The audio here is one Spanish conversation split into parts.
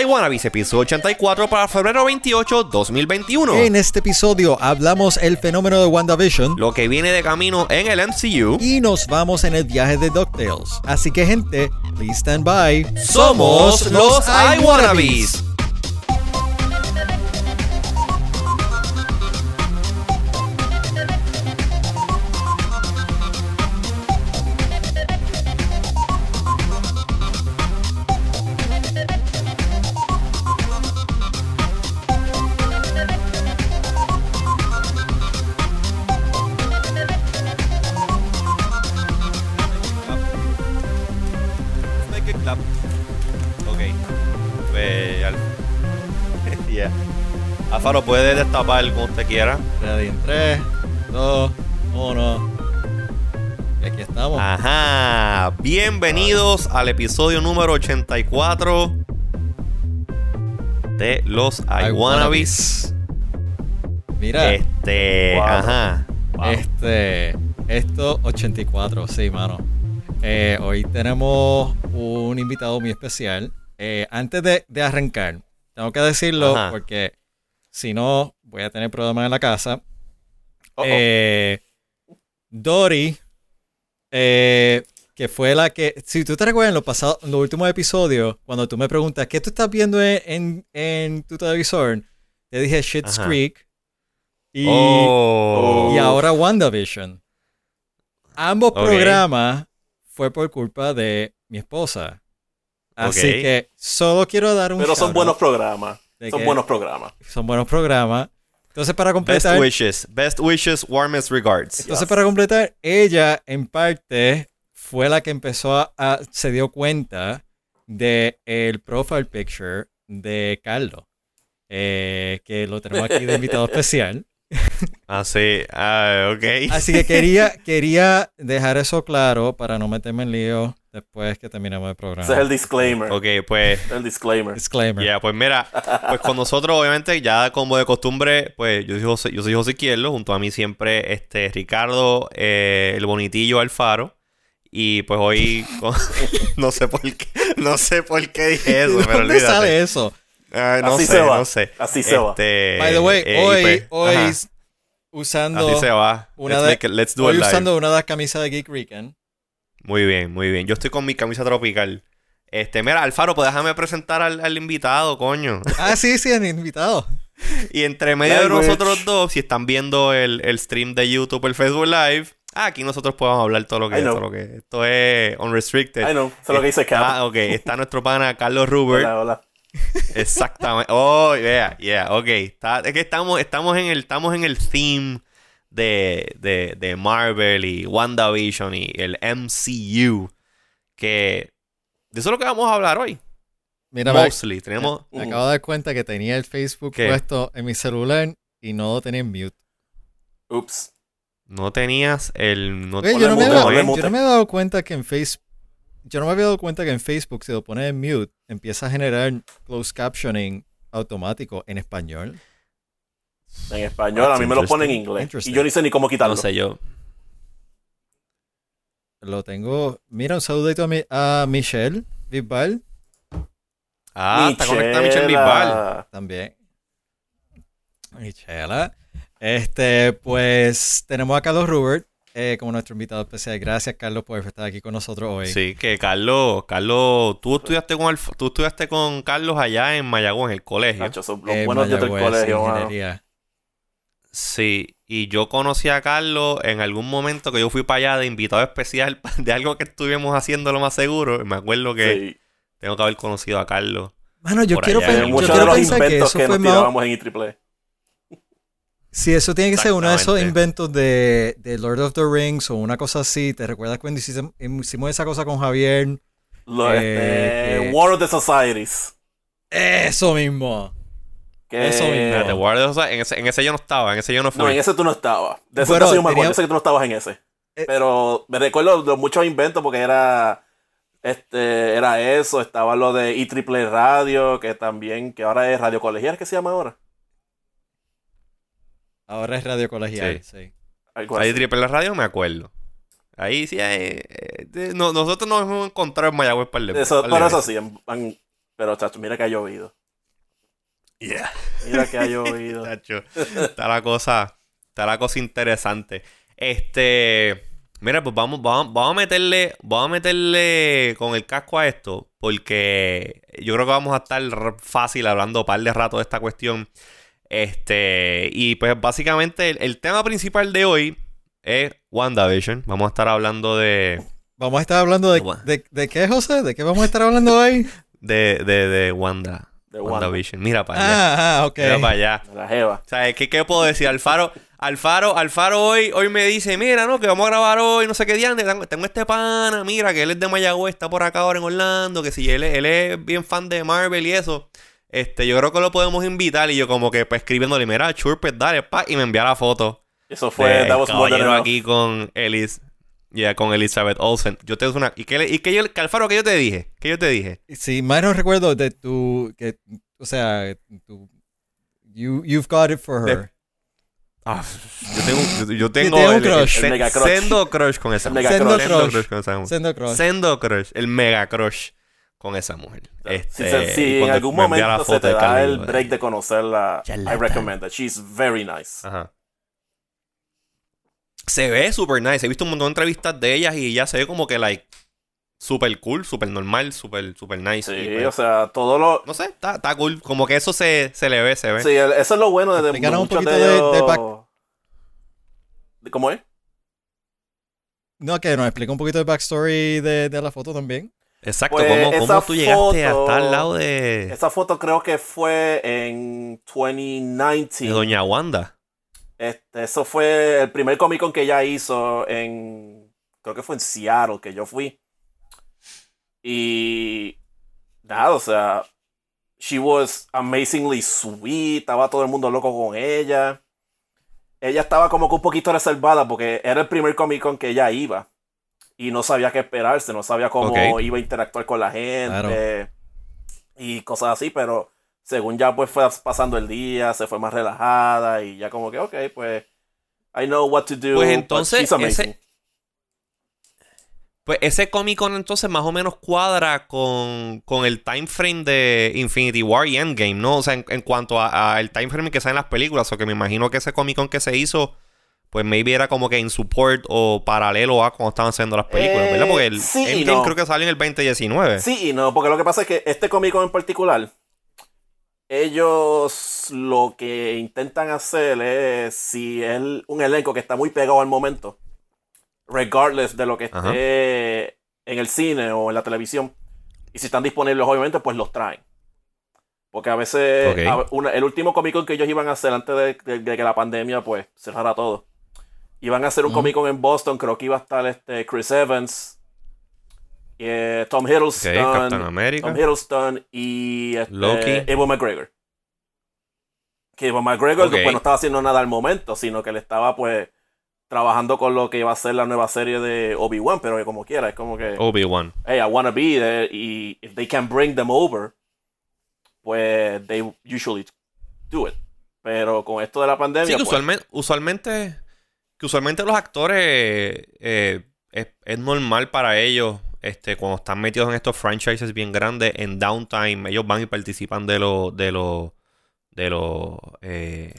iWannabes, episodio 84 para febrero 28, 2021. En este episodio hablamos el fenómeno de WandaVision Lo que viene de camino en el MCU. y nos vamos en el viaje de DuckTales. Así que gente, please stand by. Somos los iWannabes. Make Destapar como usted quiera. Ready en 3, 2, 1. Y aquí estamos. Ajá. Bienvenidos al episodio número 84 de los iWannabes. Mira, Este, Wow. ajá. este, esto 84, sí, mano. Eh, hoy tenemos un invitado muy especial. Eh, antes de, de arrancar, tengo que decirlo Ajá. porque si no, voy a tener problemas en la casa. Eh, Dory, eh, que fue la que, si tú te recuerdas en los pasados, en los últimos episodios, cuando tú me preguntas qué tú estás viendo en, en, en tu televisor, te dije Shit's Ajá. Creek y, Oh. y ahora WandaVision. Ambos programas fue por culpa de mi esposa. Así que solo quiero dar un Pero son buenos programas. Son buenos programas. Son buenos programas. Entonces, para Best completar, wishes. Best wishes, warmest regards. Entonces, Yes. para completar, ella en parte fue la que empezó a, a- se dio cuenta de el profile picture de Carlos, eh, que lo tenemos aquí de invitado especial. Así, ah, ok. Así que quería, quería dejar eso claro para no meterme en lío después que terminemos el programa. Ese es el disclaimer. Ok, pues El disclaimer. Disclaimer. Ya, pues mira, pues con nosotros obviamente ya como de costumbre, pues yo soy José, yo soy José Izquierdo, junto a mí siempre este Ricardo, eh, el bonitillo Alfaro. Y pues hoy con- no sé por qué, no sé por qué dije eso, ¿De pero dónde olvídate. sale eso? No Así sé, se va, no sé. así se va. Este, By the way, eh, hoy, pues, hoy ajá, usando, así se va. una let's, de- make it- let's do hoy it live. usando una de las camisas de Geek Weekend. Muy bien, muy bien. Yo estoy con mi camisa tropical. Este, mira, Alfaro, pues déjame presentar al, al invitado, coño. Ah, sí, sí, el invitado. Y entre medio de nosotros dos, si están viendo el, el stream de YouTube, el Facebook Live, ah, aquí nosotros podemos hablar todo lo que know. todo lo que esto es unrestricted. I know, eso es lo que dice Cap. Ah, ok, está nuestro pana Carlos Rubert. Hola, hola. Exactamente. Oh, yeah, yeah, ok. Está- es que estamos, estamos en el, estamos en el theme de, de, de Marvel y WandaVision y el MCU. Que de eso es lo que vamos a hablar hoy. Mira. Tenemos. Me acabo de dar cuenta que tenía el Facebook ¿Qué? puesto en mi celular y no lo tenía en mute. Ups. No tenías el. No, Oye, yo, no me mute, había- yo no me he dado cuenta que en Facebook. Yo no me había dado cuenta que en Facebook, si lo pones en mute, empieza a generar closed captioning automático en español. En español, a mí me lo ponen en inglés. Y yo ni sé ni cómo quitarlo. no sé yo. Lo tengo. Mira, un saludito a, mi, a Michelle Bisbal Ah, está conectada Michelle Bisbal. también. Michela. Este, pues tenemos a Carlos Rubert eh, como nuestro invitado especial. Gracias, Carlos, por estar aquí con nosotros hoy. Sí, que Carlos, Carlos, tú estudiaste con Alf- tú estudiaste con Carlos allá en Mayagüez, en el colegio. Nacho, son los En buenos días del Mayagüez, colegio. Sí, y yo conocí a Carlos en algún momento que yo fui para allá de invitado especial de algo que estuvimos haciendo lo más seguro. Me acuerdo que Sí. tengo que haber conocido a Carlos. Mano, yo quiero, allá, yo Muchos de quiero los pensar que inventos eso que, fue nos más. tirábamos en E IEEE. Si eso tiene que ser uno de esos inventos de, de Lord of the Rings o una cosa así. ¿Te recuerdas cuando hicimos, hicimos esa cosa con Javier? Lo, Eh, este, War of the Societies. Eso mismo. Que... Eso mismo. Espérate, Guardia, o sea, en, ese, en ese yo no estaba, en ese yo no fui. No, en ese tú no estabas. De ese Bueno, caso yo me acuerdo. Yo sé que tú no estabas en ese. Eh. Pero me recuerdo de muchos inventos porque era. Este, era eso, estaba lo de IEEE Radio, que también, que ahora es Radio Colegial, ¿qué se llama ahora? Ahora es radio colegial, sí. Ahí así. triple la radio me acuerdo. Ahí sí, eh, eh, de- no, nosotros nos hemos encontrado en Mayagüez par de Eso, par de pero eso sí, en- en- Pero, chacho, mira que ha llovido. Yeah. Mira que ha llovido. Chacho, está la cosa, está la cosa interesante. Este, mira, pues vamos, vamos, vamos a meterle, vamos a meterle con el casco a esto, porque yo creo que vamos a estar fácil hablando un par de rato de esta cuestión. Este, y pues básicamente el, el tema principal de hoy es WandaVision. Vamos a estar hablando de, Vamos a estar hablando de, de qué, José? ¿De qué vamos a estar hablando hoy? de, de, de Wanda. De Wanda. WandaVision. Mira para allá. Ah, ah, ok. Mira para allá. La jeva. O sea, ¿qué, qué puedo decir? Alfaro, Alfaro, Alfaro hoy, hoy me dice, mira, no, que vamos a grabar hoy, no sé qué día, tengo, tengo este pana, mira, que él es de Mayagüez, está por acá ahora en Orlando, que si él, es- él es bien fan de Marvel y eso, este, yo creo que lo podemos invitar y yo como que pues escribiéndole, mira, churpes, dale, pa, y me envía la foto. Eso fue, caballero enough. aquí con Elis, ya, con Elizabeth Olsen. Yo te una, y que, le- y que yo, que Alfaro, que yo te dije, que yo te dije. Si mal no recuerdo de tu, que, o sea, tu, you, you've got it for her. De- Ah, yo tengo, yo tengo un el, el crush. se- El mega crush. sendo crush con esa El mujer. mega Sendo crush. Sendo crush. con esa mujer. Sendo cross. Sendo crush, el mega crush con esa mujer. Si, Este, se- si y en algún momento se te da Carly, el break de conocerla, I recommend it. She's very nice. Ajá. Se ve super nice. He visto un montón de entrevistas de ellas y ella se ve como que, like, super cool, super normal, super, super nice. Sí, Y, pues, o sea, todo lo... no sé, está, está cool. Como que eso se, se le ve, se ve. Sí, eso es lo bueno de, de Explícanos un poquito de de- ellos- de back- ¿De ¿Cómo es? No, que nos explica un poquito el backstory de, de la foto también. Exacto. Pues, ¿Cómo, cómo tú llegaste foto- hasta al lado de, Esa foto creo que fue en de 2019. Doña Wanda? Este, eso fue el primer Comic Con que ella hizo en. Creo que fue en Seattle que yo fui. Y. Nada, o sea. She was amazingly sweet. Estaba todo el mundo loco con ella. Ella estaba como que un poquito reservada porque era el primer Comic Con que ella iba. Y no sabía qué esperarse, no sabía cómo iba a interactuar con la gente. Claro. Y cosas así, pero según ya pues fue pasando el día, se fue más relajada y ya como que, ok, pues, I know what to do. Pues entonces, ese- Pues ese Comic Con entonces más o menos cuadra con, con el time frame de Infinity War y Endgame, ¿no? O sea, en, en cuanto al time frame que sale en las películas, o que me imagino que ese Comic Con que se hizo, pues maybe era como que en support o paralelo a cuando estaban haciendo las películas, Eh, ¿verdad? Porque el sí y Endgame no. creo que salió en el 2019. Sí y no, porque lo que pasa es que este cómico en particular, ellos lo que intentan hacer es, si es un elenco que está muy pegado al momento, regardless de lo que esté Ajá. en el cine o en la televisión, y si están disponibles obviamente, pues los traen. Porque a veces, Ok. a- una- el último Comic Con que ellos iban a hacer antes de, de- de que la pandemia pues cerrara todo, iban a hacer un Ujú. Comic Con en Boston, creo que iba a estar este Chris Evans, eh, Tom Hiddleston, Captain America. Tom Hiddleston y este, Loki. Evo McGregor. Que Evo McGregor Ok. pues, no estaba haciendo nada al momento, sino que él estaba pues trabajando con lo que iba a ser la nueva serie de Obi-Wan, pero que como quiera, es como que, Obi-Wan. hey, I wanna be there y if they can bring them over, pues they usually do it. Pero con esto de la pandemia, Sí, que pues, usualmente, usualmente, que usualmente los actores eh, es, es normal para ellos, este, cuando están metidos en estos franchises bien grandes, en downtime, ellos van y participan de los, de los, de los, eh,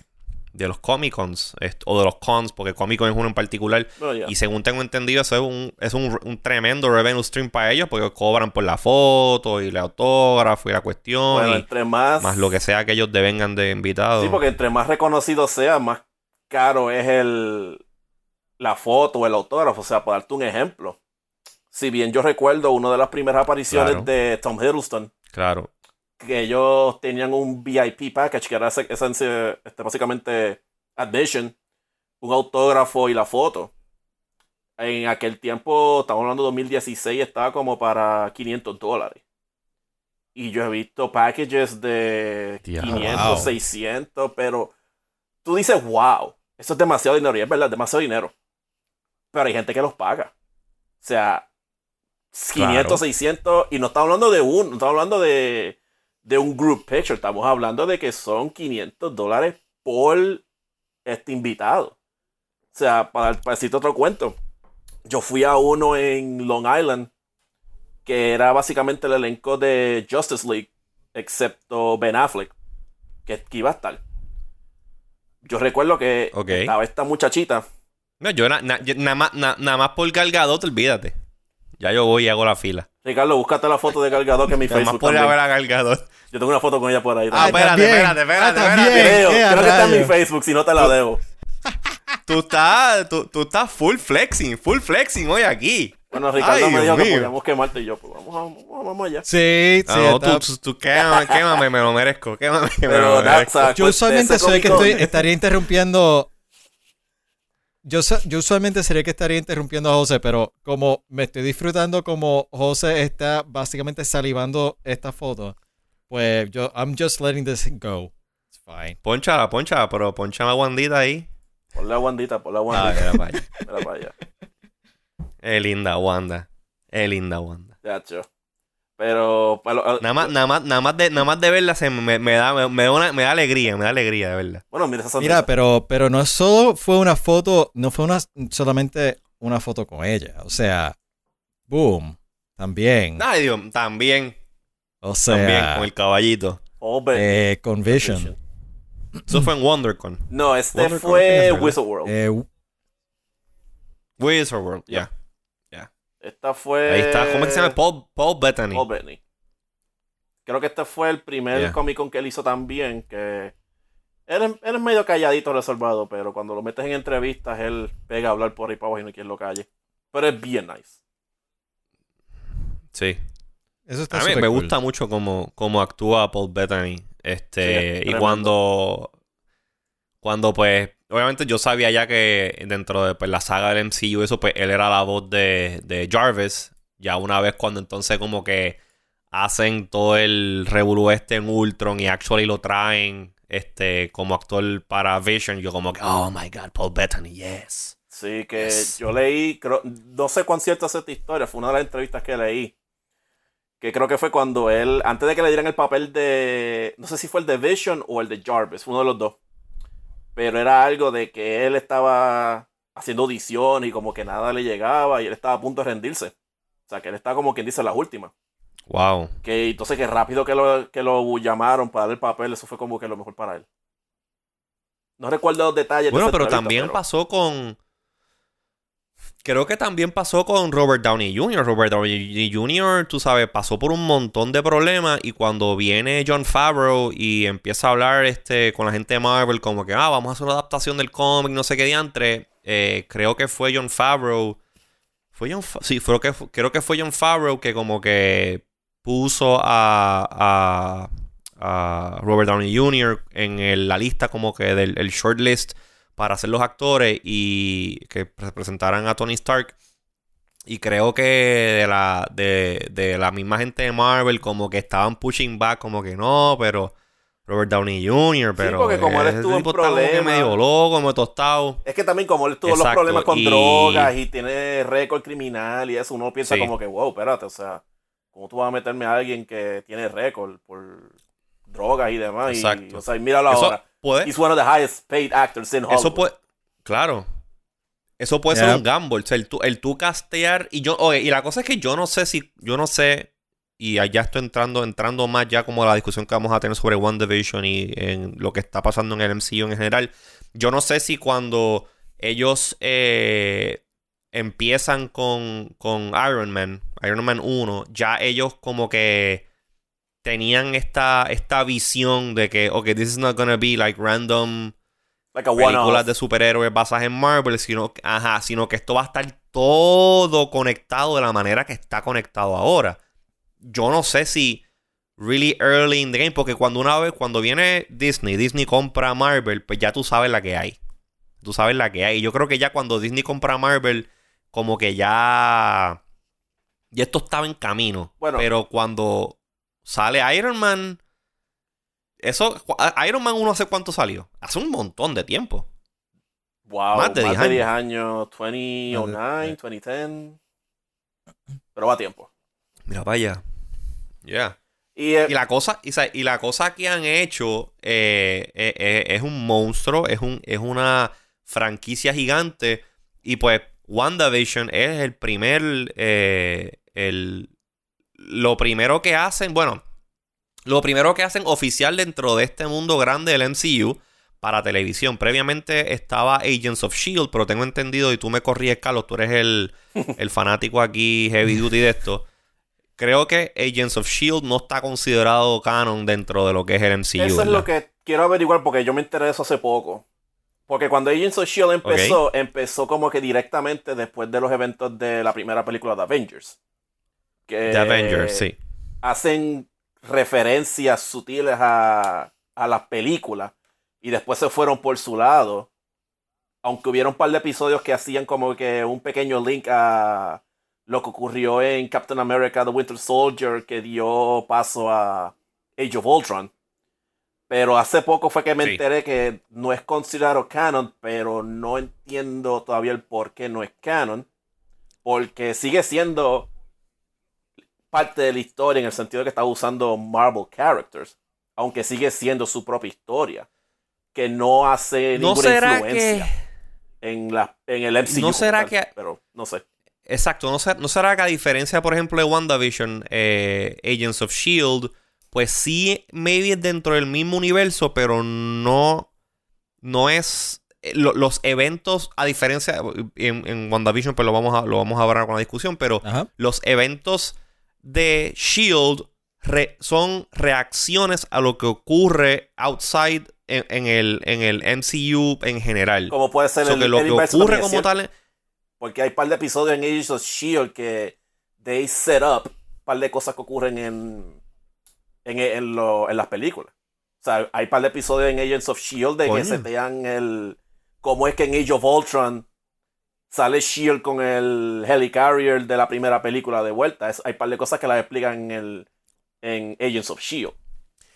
de los Comic Cons, o de los cons, porque Comic Con es uno en particular. Y según tengo entendido, eso es un, es un, un tremendo revenue stream para ellos, porque cobran por la foto y el autógrafo y la cuestión, Bueno, y entre más, más lo que sea que ellos devengan de invitados. Sí, porque entre más reconocido sea, más caro es el la foto o el autógrafo. O sea, para darte un ejemplo. Si bien yo recuerdo una de las primeras apariciones Claro. de Tom Hiddleston, Claro. que ellos tenían un VIP package, que era ese- ese- ese- este, básicamente admission, un autógrafo y la foto. En aquel tiempo, estamos hablando de 2016, estaba como para 500 dólares. Y yo he visto packages de Diablo. 500, Wow. 600, pero tú dices, wow, eso es demasiado dinero. Y es verdad, demasiado dinero. Pero hay gente que los paga. O sea, 500, Claro. 600, y no estamos hablando de un, no estamos hablando de, de un group picture, estamos hablando de que son 500 dólares por este invitado. O sea, para, para decirte otro cuento, yo fui a uno en Long Island, que era básicamente el elenco de Justice League, excepto Ben Affleck, que, que iba a estar. Yo recuerdo que estaba esta muchachita. No, yo na- na- nada más, na- nada más por Galgadot, olvídate. Ya yo voy y hago la fila. Ricardo, búscate la foto de Galgador que en mi Facebook por ir a ver a Galgadot. Yo tengo una foto con ella por ahí. Ah, espérate, espérate, espérate, Ah, espérate. creo, creo que está en mi. Facebook, si no te la debo. Tú estás, tú, tú estás full flexing, full flexing hoy aquí. Bueno, Ricardo Ay, me dijo que podíamos quemarte y yo, pues vamos, a- vamos, vamos allá. Sí, sí. Ah, no, está- tú, tú, tú quémame, quémame, me lo merezco. Quémame, me Pero lo merezco. sea, Yo pues, usualmente soy el que estoy, estaría interrumpiendo. Yo, yo usualmente sería que estaría interrumpiendo a José, pero como me estoy disfrutando como José está básicamente salivando esta foto, pues yo, I'm just letting this go. It's fine. Ponchala, ponchala, pero ponchame a Wandita ahí. Ponle la Wandita, ponle la Ah, Wandita. mira para allá. Para allá. Es linda Wanda. Es linda Wanda. Ya. Pero, Nada más, nada más, nada más de, nada más de verla se me, me da, me, me da una- me da alegría, me da alegría de verla. bueno, mira esa. Mira, pero, pero no solo fue una foto, no fue una solamente una foto con ella. O sea, boom, también. Ay, Dios, también, O también, sea, con el caballito. Oh, Ben. eh, con Vision. Vision. Eso fue en WonderCon. No, este fue. Whistle World. Eh, Wizard World, ya. Esta fue. Ahí está. ¿Cómo es que se llama? Paul, Paul Bettany. Paul Bettany. Creo que este fue el primer Yeah. Comic Con que él hizo también. Que él, es- él es medio calladito, reservado, pero cuando lo metes en entrevistas, él pega a hablar por ahí para abajo y no hay quien lo calle. Pero es bien nice. Sí. eso está A mí me cool. gusta mucho cómo, cómo actúa Paul Bettany. Sí, Este, es y cuando, cuando pues, obviamente yo sabía ya que dentro de pues, la saga del MCU, eso, pues él era la voz de, de Jarvis. Ya una vez cuando entonces como que hacen todo el revolú este en Ultron y actually lo traen este como actor para Vision, yo como que, oh my god, Paul Bettany, yes. Sí, que Yes. yo leí, creo- no sé cuán cierta es esta historia, fue una de las entrevistas que leí. Que creo que fue cuando él, antes de que le dieran el papel de, no sé si fue el de Vision o el de Jarvis, uno de los dos. Pero era algo de que él estaba haciendo audición y como que nada le llegaba y él estaba a punto de rendirse. O sea, que él estaba como quien dice las últimas. Wow. Que entonces que rápido que lo, que lo llamaron para darle el papel, eso fue como que lo mejor para él. No recuerdo los detalles. de Bueno, pero también pero- pasó con. Creo que también pasó con Robert Downey Jr. Robert Downey Jr., tú sabes, pasó por un montón de problemas y cuando viene John Favreau y empieza a hablar este, con la gente de Marvel como que, ah, vamos a hacer una adaptación del cómic, no sé qué diantre, eh, creo que fue John Favreau. Fue John sí, creo que, creo que fue John Favreau que como que puso a, a, a Robert Downey Jr. en el- la lista como que del el shortlist para hacer los actores y que representaran a Tony Stark. Y creo que de la, de, de la misma gente de Marvel como que estaban pushing back como que no, pero Robert Downey Jr., pero porque como él estuvo en problemas- medio loco, medio tostado. Es que también como él tuvo los Exacto, problemas con y- drogas y tiene récord criminal y eso, uno piensa Sí. como que, wow, espérate, o sea, ¿cómo tú vas a meterme a alguien que tiene récord por drogas y demás? Y, Exacto. o sea, y míralo Eso ahora. Puede, He's one of the highest paid actors in Hollywood. Eso puede. Claro. Eso puede Yeah. ser un gamble. O sea, el tú, el tú castear. Y yo. oye, y la cosa es que yo no sé si. Yo no sé. Y allá estoy entrando, entrando más ya como a la discusión que vamos a tener sobre One Division y en lo que está pasando en el MCU en general. Yo no sé si cuando ellos eh, empiezan con, con Iron Man, Iron Man 1, ya ellos como que tenían esta, esta visión de que, ok, this is not gonna be like random like a películas de superhéroes basadas en Marvel, sino, ajá, sino que esto va a estar todo conectado de la manera que está conectado ahora. Yo no sé si really early in the game, porque cuando una vez, cuando viene Disney, Disney compra Marvel, pues ya tú sabes la que hay. Tú sabes la que hay. Y yo creo que ya cuando Disney compra Marvel, como que ya. Ya esto estaba en camino. Bueno. Pero cuando sale Iron Man. Eso. Iron Man 1 hace cuánto salió? Hace un montón de tiempo. Wow, Más de 10 años. años. 2009, 2010. Pero va a tiempo. Mira allá. Yeah. Y, eh, Y la cosa, y, y la cosa que han hecho eh, eh, eh, es un monstruo, es, un, es una franquicia gigante. Y pues WandaVision es el primer. eh, el, lo primero que hacen. Bueno, lo primero que hacen oficial dentro de este mundo grande del MCU para televisión. Previamente estaba Agents of Shield, pero tengo entendido, y tú me corríes, Carlos, tú eres el, el fanático aquí heavy duty de esto. Creo que Agents of Shield no está considerado canon dentro de lo que es el MCU. Eso es lo que quiero averiguar porque yo me enteré de eso hace poco. Porque cuando Agents of Shield empezó, empezó como que directamente después de los eventos de la primera película de Avengers. Que The Avengers, sí. hacen referencias sutiles a, a las películas y después se fueron por su lado. Aunque hubiera un par de episodios que hacían como que un pequeño link a lo que ocurrió en Captain America The Winter Soldier que dio paso a Age of Ultron. Pero hace poco fue que me Sí. enteré que no es considerado canon, pero no entiendo todavía el por qué no es canon. Porque sigue siendo parte de la historia en el sentido de que está usando Marvel characters, aunque sigue siendo su propia historia, que no hace ¿No ninguna será influencia que... en, la, en el MCU. ¿No será tal, que- Pero no sé. Exacto, ¿no, ser- no será que a diferencia, por ejemplo, de WandaVision, eh, Agents of Shield, pues sí, maybe es dentro del mismo universo, pero no, no es eh, lo- los eventos, a diferencia en, en WandaVision, pues lo vamos a, lo vamos a hablar con la discusión, pero Ajá. los eventos de Shield re- son reacciones a lo que ocurre outside en, en el, en el MCU en general. Como puede ser So el, que lo el que ocurre como tal Porque hay un par de episodios en Agents of S.H.I.E.L.D. Que they set up un par de cosas que ocurren en, en, en, lo- en las películas. O sea, hay un par de episodios en Agents of S.H.I.E.L.D. de Coño. que setean el... Cómo es que en Age of Ultron sale S.H.I.E.L.D. con el Helicarrier de la primera película de vuelta. Es- hay un par de cosas que las explican en, el, en Agents of S.H.I.E.L.D.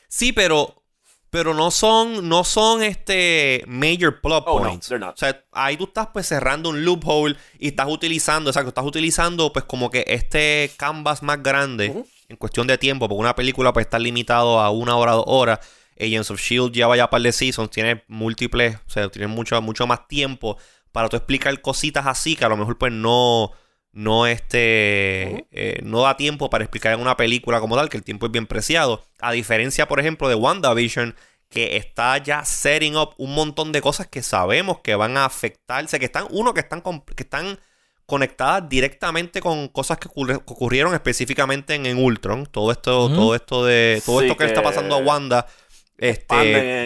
Sí, pero pero no son no son este major plot Oh, no, points. not. O sea, ahí tú estás pues cerrando un loophole y estás utilizando, exacto, estás utilizando pues como que este canvas más grande en cuestión de tiempo, porque una película pues está limitado a una hora, dos horas. Agents of Shield lleva ya par de seasons, tiene múltiples, o sea, tiene mucho, mucho más tiempo para tú explicar cositas así que a lo mejor pues no no este eh, no da tiempo para explicar en una película como tal, que el tiempo es bien preciado. A diferencia, por ejemplo, de WandaVision, que está ya setting up un montón de cosas que sabemos que van a afectarse, que están, uno, que están, que están conectadas directamente con cosas que, ocurre- que ocurrieron específicamente en, en Ultron. Todo esto, todo esto de. Todo Sí, esto que, le está pasando a Wanda. Este,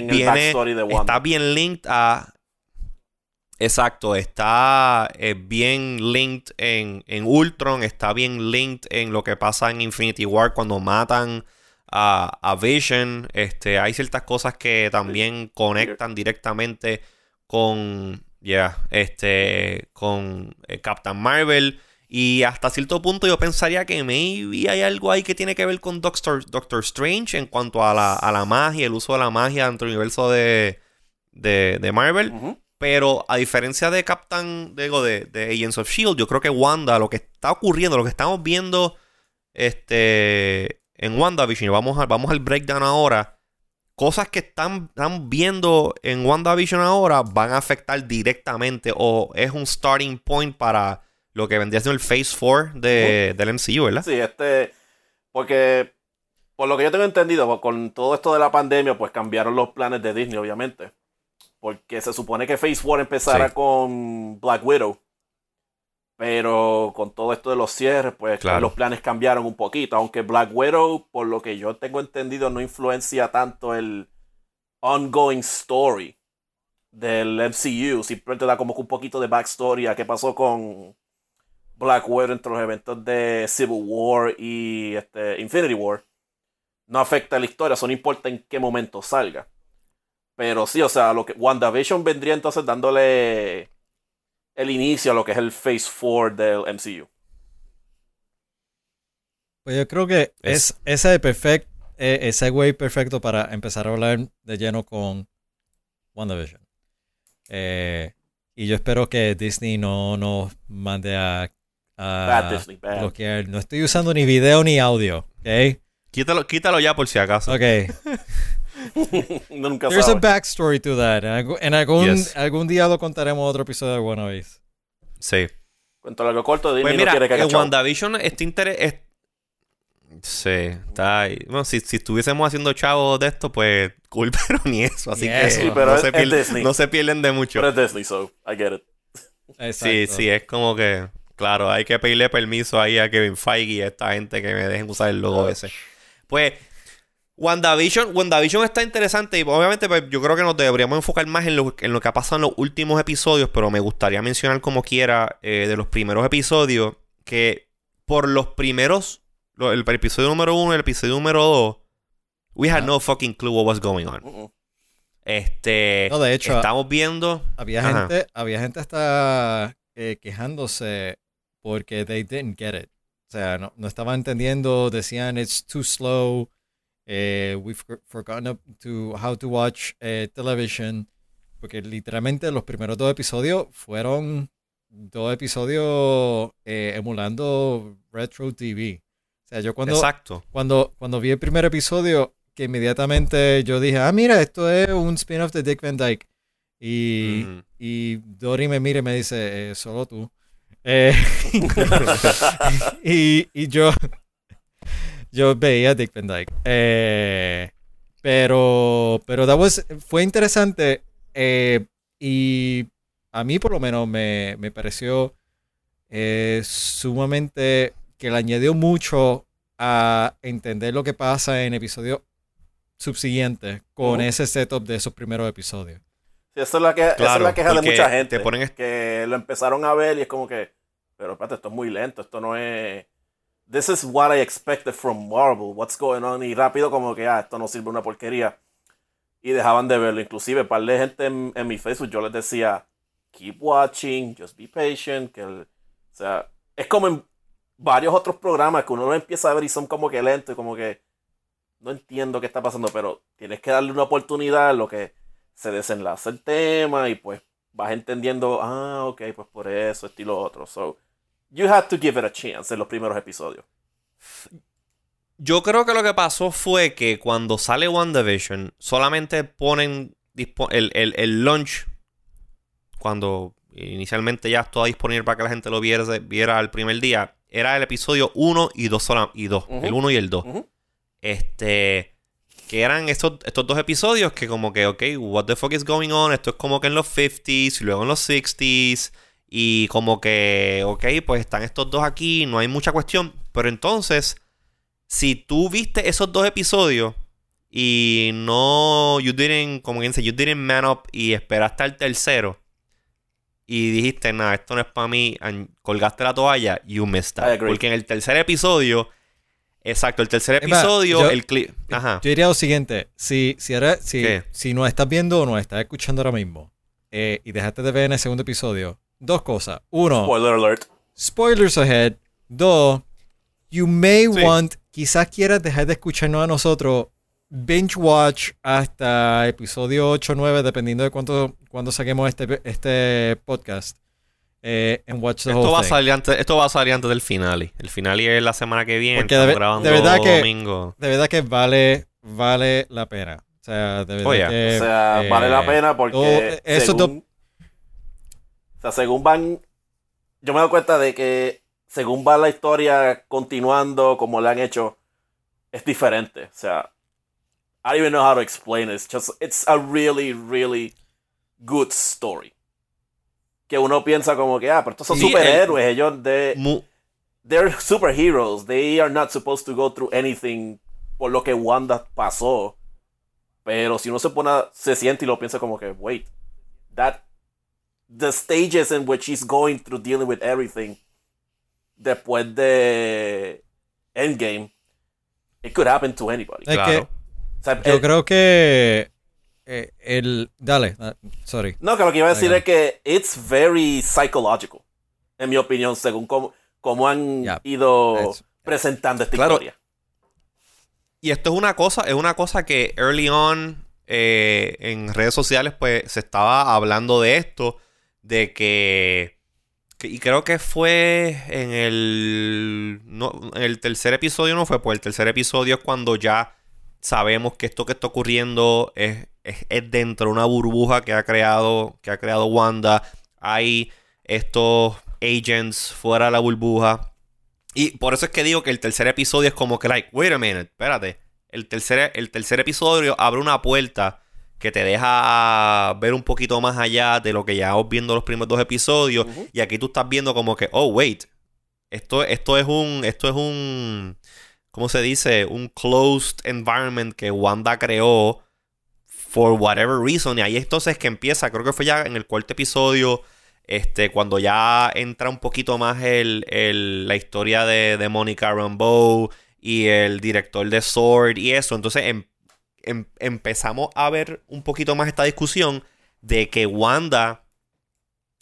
viene, de Wanda. está bien linked a. Exacto, está eh, bien linked en, en Ultron, está bien linked en lo que pasa en Infinity War cuando matan a, a Vision. Este, hay ciertas cosas que también conectan directamente con, ya, este, con eh, Captain Marvel. Y hasta cierto punto yo pensaría que maybe hay algo ahí que tiene que ver con Doctor, Doctor Strange en cuanto a la, a la magia, el uso de la magia dentro del universo de, de, de Marvel. Ujú. Pero a diferencia de Captain, digo, de, de Agents of Shield, yo creo que Wanda, lo que está ocurriendo, lo que estamos viendo este, en WandaVision, y vamos, a- vamos al breakdown ahora, cosas que están, están viendo en WandaVision ahora van a afectar directamente o es un starting point para lo que vendría siendo el Phase 4 de, del MCU, ¿verdad? Sí, este. Porque. Por lo que yo tengo entendido, con todo esto de la pandemia, pues cambiaron los planes de Disney, obviamente. Porque se supone que Phase 4 empezara Sí. con Black Widow. Pero con todo esto de los cierres, pues Claro. los planes cambiaron un poquito. Aunque Black Widow, por lo que yo tengo entendido, no influencia tanto el ongoing story del MCU. Simplemente da como que un poquito de backstory a qué pasó con Black Widow entre los eventos de Civil War y este, Infinity War. No afecta la historia, eso no importa en qué momento salga. Pero sí, o sea, lo que WandaVision vendría entonces dándole el inicio a lo que es el Phase 4 del MCU. Pues yo creo que Es- es, ese perfect, eh, ese güey perfecto para empezar a hablar de lleno con WandaVision. Eh, y yo espero que Disney no nos mande a, a Bad Disney, bad. bloquear. No estoy usando ni video ni audio, ¿ok? Quítalo, quítalo ya por si acaso. Ok. Nunca There's a sabe. backstory to that. En, algún, Yes. algún día lo contaremos otro episodio de WandaVision. Sí. Cuento largo corto, Disney Pues no mira, quiere que haga en. WandaVision está interes- es- Sí, está ahí. Bueno, si, si estuviésemos haciendo chavos de esto, pues cool, pero ni eso. Así que. Sí, pero no, es- se es pierden, Disney. no se pierden de mucho. Pero es Disney, so I get it. Sí, sí, es como que, claro, hay que pedirle permiso ahí a Kevin Feige y a esta gente que me dejen usar el logo ese. Pues, WandaVision, WandaVision está interesante y obviamente pues, yo creo que nos deberíamos enfocar más en lo, en lo que ha pasado en los últimos episodios, pero me gustaría mencionar como quiera eh, de los primeros episodios que por los primeros, lo- el, episodio número uno y el episodio número dos, we had Ah. no fucking clue what was going on. Mm-mm. Este, No, de hecho, estamos viendo... Había Ajá. gente, había gente hasta eh, quejándose porque they didn't get it. O sea, no, no estaban entendiendo, decían it's too slow, eh, we've for- forgotten to how to watch eh, television, porque literalmente los primeros dos episodios fueron dos episodios eh, emulando retro TV. O sea, yo cuando, Exacto. cuando, cuando vi el primer episodio, que inmediatamente yo dije, ah, mira, esto es un spin-off de Dick Van Dyke. Y, y Dory me mira y me dice, eh, solo tú. Y, y yo, yo veía Dick Van Dyke. Eh, pero, pero that was- fue interesante. eh, y a mí por lo menos me, me pareció eh, sumamente que le añadió mucho a entender lo que pasa en episodios subsiguientes con ese setup de esos primeros episodios. Sí, esa es la, que, esa es Claro, la queja de mucha gente. te ponen Que lo empezaron a ver y es como que, pero espérate, esto es muy lento, esto no es... This is what I expected from Marvel, what's going on, y rápido como que, ah, esto no sirve una porquería. Y dejaban de verlo, inclusive, par de gente en, mi Facebook, yo les decía, keep watching, just be patient, que o sea, es como en varios otros programas que uno lo empieza a ver y son como que lentos como que no entiendo qué está pasando, pero tienes que darle una oportunidad a lo que se desenlaza el tema y pues vas entendiendo, ah, ok, pues por eso, estilo otro. So, you have to give it a chance en los primeros episodios. Yo creo que lo que pasó fue que cuando sale WandaVision, solamente ponen el, el, el launch, cuando inicialmente ya estaba disponible para que la gente lo viera, viera el primer día, era el episodio 1 y 2 y dos, Ujú. el 1 y el 2. Ujú. Este, que eran estos, estos dos episodios que como que, ok, what the fuck is going on? Esto es como que en los 50s y luego en los 60s. Y como que, ok, pues están estos dos aquí, no hay mucha cuestión. Pero entonces, si tú viste esos dos episodios y no, you didn't, como quien dice, you didn't man up y esperaste al tercero y dijiste, nada, esto no es para mí, and colgaste la toalla, you missed agree. Porque en el tercer episodio, exacto, el tercer episodio, yo- el clip, ajá. Yo diría lo siguiente, si, si, era, si, si nos estás viendo o nos estás escuchando ahora mismo eh, y dejaste de ver en el segundo episodio, dos cosas. Uno, Spoiler alert. spoilers ahead. Dos, you may Sí. want, quizás quieras dejar de escucharnos a nosotros, binge watch hasta episodio 8 o 9, dependiendo de cuánto, cuando saquemos este, este podcast. Eh, and watch the Esto whole va, a thing. salir antes, esto va a salir antes del finale. El finale es la semana que viene. Porque de estamos ve- grabando de verdad que- domingo. De verdad que vale, vale la pena. O sea, de verdad Oh, yeah. que, o sea, eh, vale la pena porque todo- esos o sea, según van, yo me doy cuenta de que según va la historia continuando como la han hecho, es diferente. O sea, I don't even know how to explain it. It's just, it's a really, really good story. Que uno piensa como que, ah, pero estos son Sí, el- superhéroes, ellos de, Mu- they're superheroes. They are not supposed to go through anything por lo que Wanda pasó. Pero si uno se pone, se siente y lo piensa como que, wait, that the stages in which he's going through dealing with everything después de Endgame, it could happen to anybody. Es Claro. que O sea, yo eh, creo que eh, el... Dale, ah, sorry. no, que lo que iba a decir es que it's very psychological, en mi opinión, según cómo, cómo han ido It's- presentando esta Claro. historia. Y esto es una cosa, es una cosa que early on eh, en redes sociales, pues se estaba hablando de esto, de que, y creo que fue en el, no, en el tercer episodio, no fue, pues el tercer episodio es cuando ya sabemos que esto que está ocurriendo es, es, es dentro de una burbuja que ha creado, que ha creado Wanda. Hay estos agents fuera de la burbuja Y por eso es que digo que el tercer episodio es como que, like, wait a minute, espérate. El tercer, el tercer episodio abre una puerta que te deja ver un poquito más allá de lo que ya vos viendo los primeros dos episodios. Y aquí tú estás viendo como que, oh, wait. Esto, esto es un. Esto es un. ¿Cómo se dice? Un closed environment que Wanda creó. For whatever reason. Y ahí entonces que empieza. Creo que fue ya en el cuarto episodio. Este, cuando ya entra un poquito más el, el- la historia de, de Monica Rambeau y el director de Sword y eso. Entonces em- em- empezamos a ver un poquito más esta discusión de que Wanda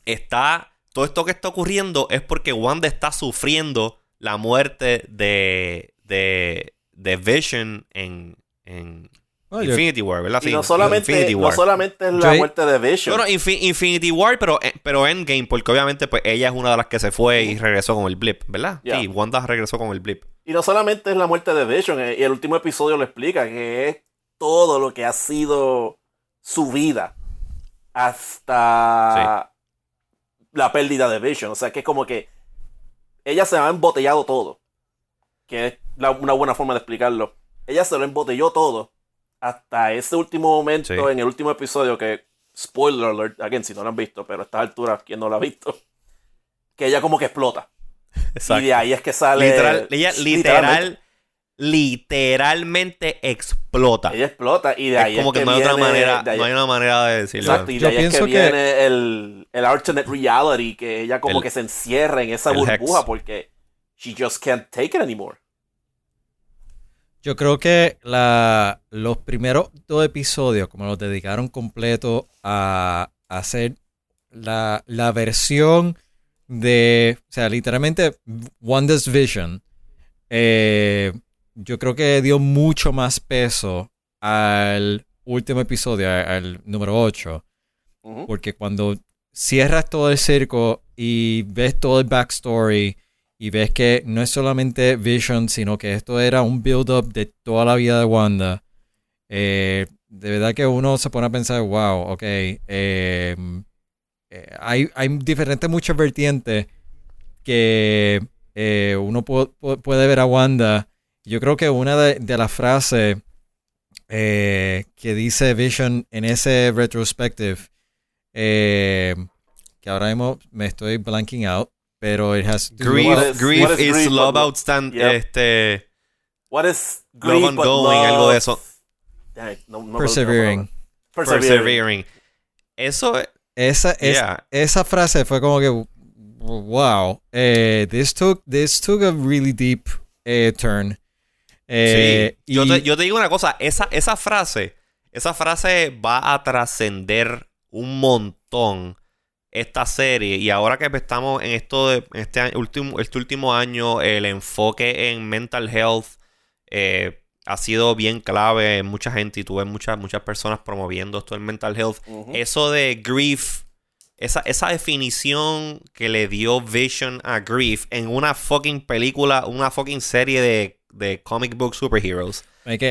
está. Todo esto que está ocurriendo es porque Wanda está sufriendo la muerte de, de, de Vision en, en Bueno, yo- Infinity War, ¿verdad? Y Sí, no solamente, Infinity no War. solamente es la muerte de Vision. No, no, Infi- Infinity War, pero, eh, pero Endgame, porque obviamente pues ella es una de las que se fue y regresó con el blip, ¿verdad? Yeah. Sí, Wanda regresó con el blip. Y no solamente es la muerte de Vision, eh, y el último episodio lo explica, que es todo lo que ha sido su vida hasta la pérdida de Vision. O sea, que es como que ella se ha embotellado todo. Que es la- una buena forma de explicarlo. Ella se lo embotelló todo hasta ese último momento, Sí. en el último episodio, que, spoiler alert, again, si no lo han visto, pero a estas alturas, ¿quién no lo ha visto? Que ella como que explota. Y de ahí es que sale. Literal, ella literal, literalmente explota. Ella explota y de es ahí como es que, que no hay otra viene- manera, no hay una manera de decirlo. Exacto, y de Yo ahí es que pienso que- viene el, el alternate reality, que ella como El- que se encierra en esa burbuja Hex. porque she just can't take it anymore. Yo creo que la, los primeros dos episodios, como los dedicaron completo a, a hacer la, la versión de, o sea, literalmente Wanda's Vision, eh, yo creo que dio mucho más peso al último episodio, al número 8, Ujú. porque cuando cierras todo el circo y ves todo el backstory y ves que no es solamente Vision, sino que esto era un build-up de toda la vida de Wanda, eh, de verdad que uno se pone a pensar, wow, ok, eh, eh, hay, hay diferentes muchas vertientes que eh, uno pu- pu- puede ver a Wanda. Yo creo que una de, de las frases eh, que dice Vision en ese retrospective, eh, que ahora mismo me estoy blanking out, pero it has to Grief, What is- grief what is is grief, love but- outstand. Yep. Este. What is Love grief and but going, love? algo de eso. No- no Persevering. Persevering. Persevering. Eso, Esa, es- yeah. esa frase fue como que wow, eh, this took this took a really deep eh, turn. Eh, sí. Yo, y- te, yo te digo una cosa, esa, esa frase, esa frase va a trascender un montón esta serie. Y ahora que estamos en esto de en este año- último, este último año, el enfoque en mental health eh, ha sido bien clave en mucha gente y tuve muchas, muchas personas promoviendo esto del mental health. Eso de grief, esa, esa definición que le dio Vision a grief en una fucking película, una fucking serie de, de comic book superheroes,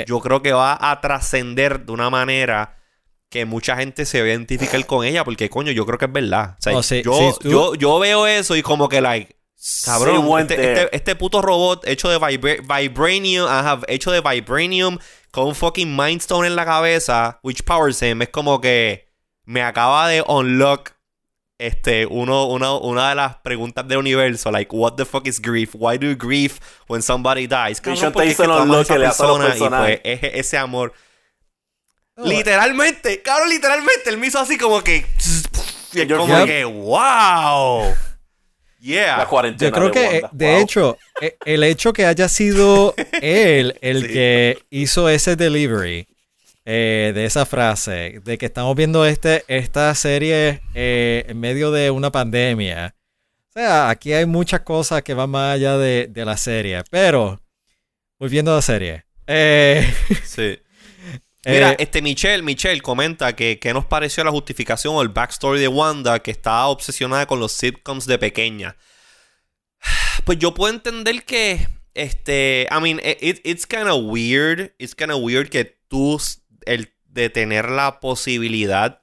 yo creo que va a trascender de una manera que mucha gente se va a identificar con ella, porque coño, yo creo que es verdad. O sea, Oh, sí, yo, sí, yo, yo veo eso y como que, like, cabrón, este, este- este puto robot hecho de vibra- vibranium, ajá, hecho de vibranium con un fucking mind stone en la cabeza, which powers him, es como que me acaba de unlock este, uno, uno- una de las preguntas del universo, like, what the fuck is grief? Why do you grieve when somebody dies? Cabrón, te que tú lo que le los persona y pues es- ese amor. Oh, Literalmente, cabrón, literalmente, él me hizo así como que. Y es You're como que, wow. Yeah. La cuarentena Yo creo de que, eh, Wanda. de Wow. hecho, e- el hecho que haya sido él el Sí. que hizo ese delivery eh, de esa frase, de que estamos viendo este, esta serie eh, en medio de una pandemia. O sea, aquí hay muchas cosas que van más allá de, de la serie. Pero, volviendo a la serie. eh, Sí. Mira, este Michelle, Michelle comenta que, que nos pareció la justificación o el backstory de Wanda que estaba obsesionada con los sitcoms de pequeña. Pues yo puedo entender que, este, I mean, it- it's kind of weird, it's kind of weird que tú, el de tener la posibilidad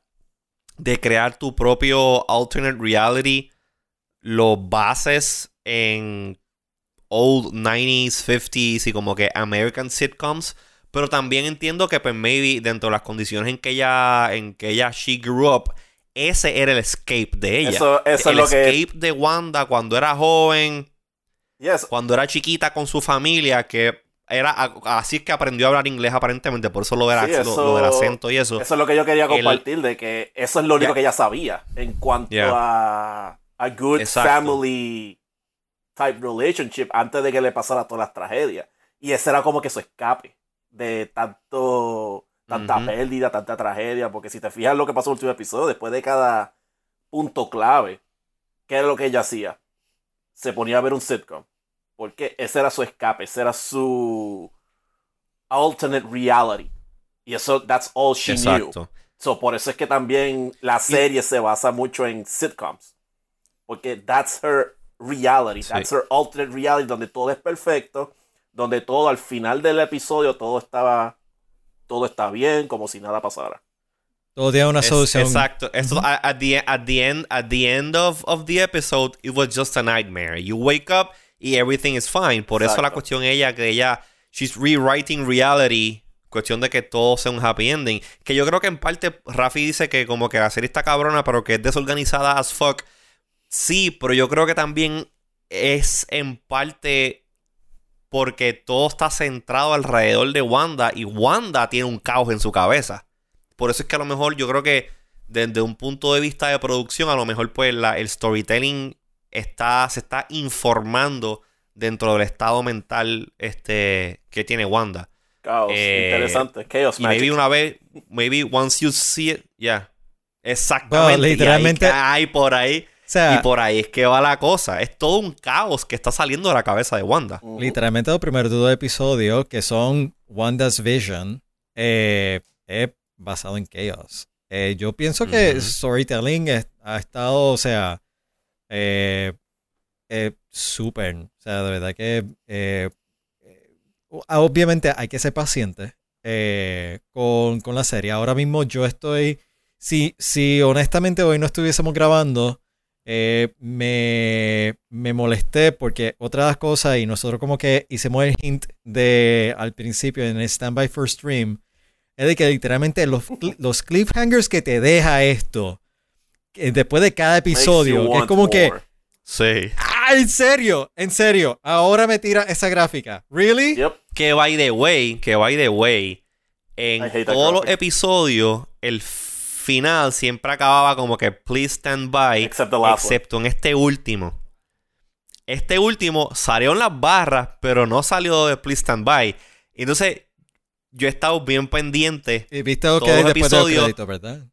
de crear tu propio alternate reality, lo bases en old 90s, 50s y como que American sitcoms. Pero también entiendo que, pues, maybe dentro de las condiciones en que ella, en que ella, she grew up, ese era el escape de ella. Eso, eso el es lo que. escape de Wanda cuando era joven, Yes. cuando era chiquita con su familia, que era así es que aprendió a hablar inglés aparentemente, por eso lo, del Sí, ac- lo- eso- lo del acento y eso. Eso es lo que yo quería El- compartir, de que eso es lo único Yeah. que ella sabía en cuanto Yeah. a a good Exacto. family type relationship antes de que le pasara todas las tragedias. Y ese era como que su escape de tanto tanta pérdida, tanta tragedia, porque si te fijas lo que pasó en el último episodio, después de cada punto clave, ¿qué era lo que ella hacía? Se ponía a ver un sitcom. Porque ese era su escape, ese era su alternate reality. Y eso, that's all she knew. Exacto. So, por eso es que también la serie se basa mucho en sitcoms. Porque that's her reality, Sí. that's her alternate reality, donde todo es perfecto, donde todo al final del episodio todo estaba, todo está bien, como si nada pasara. Todo tiene una Es- solución. exacto. Eso, at, the, at the end, at the end of, of the episode, it was just a nightmare. You wake up y everything is fine. Por eso la cuestión ella, que ella, she's rewriting reality, cuestión de que todo sea un happy ending. Que yo creo que en parte Rafi dice que como que la serie está cabrona, pero que es desorganizada as fuck. Sí, pero yo creo que también es en parte porque todo está centrado alrededor de Wanda y Wanda tiene un caos en su cabeza. Por eso es que a lo mejor yo creo que desde un punto de vista de producción, a lo mejor pues la- el storytelling está, se está informando dentro del estado mental este, que tiene Wanda. Caos, Eh, interesante. Chaos Y maybe Magic. una vez, maybe once you see it, ya. Exactamente. Bueno, y ahí literalmente- hay por ahí. O sea, Y por ahí es que va la cosa. Es todo un caos que está saliendo de la cabeza de Wanda. Literalmente los primeros dos episodios que son Wanda's Vision eh, es basado en chaos. Eh, yo pienso que storytelling es- ha estado, o sea, eh, eh, súper. O sea, de verdad que eh, eh, obviamente hay que ser paciente eh, con, con la serie. Ahora mismo yo estoy, si, si honestamente hoy no estuviésemos grabando, me, me molesté porque otra de las cosas, y nosotros como que hicimos el hint de al principio en el Standby for Stream, es de que literalmente los, los cliffhangers que te deja esto, después de cada episodio, que es como que. Sí. ah, en serio, en serio, ahora me tira esa gráfica. ¿Really? Yep. Que by the way, que by the way, en todos los episodios, el final siempre acababa como que please stand by, Except the last one. excepto en este último. Este último salió en las barras, pero no salió de please stand by. Entonces, yo he estado bien pendiente. Y viste que Todos hay los de episodios- créditos, ¿verdad?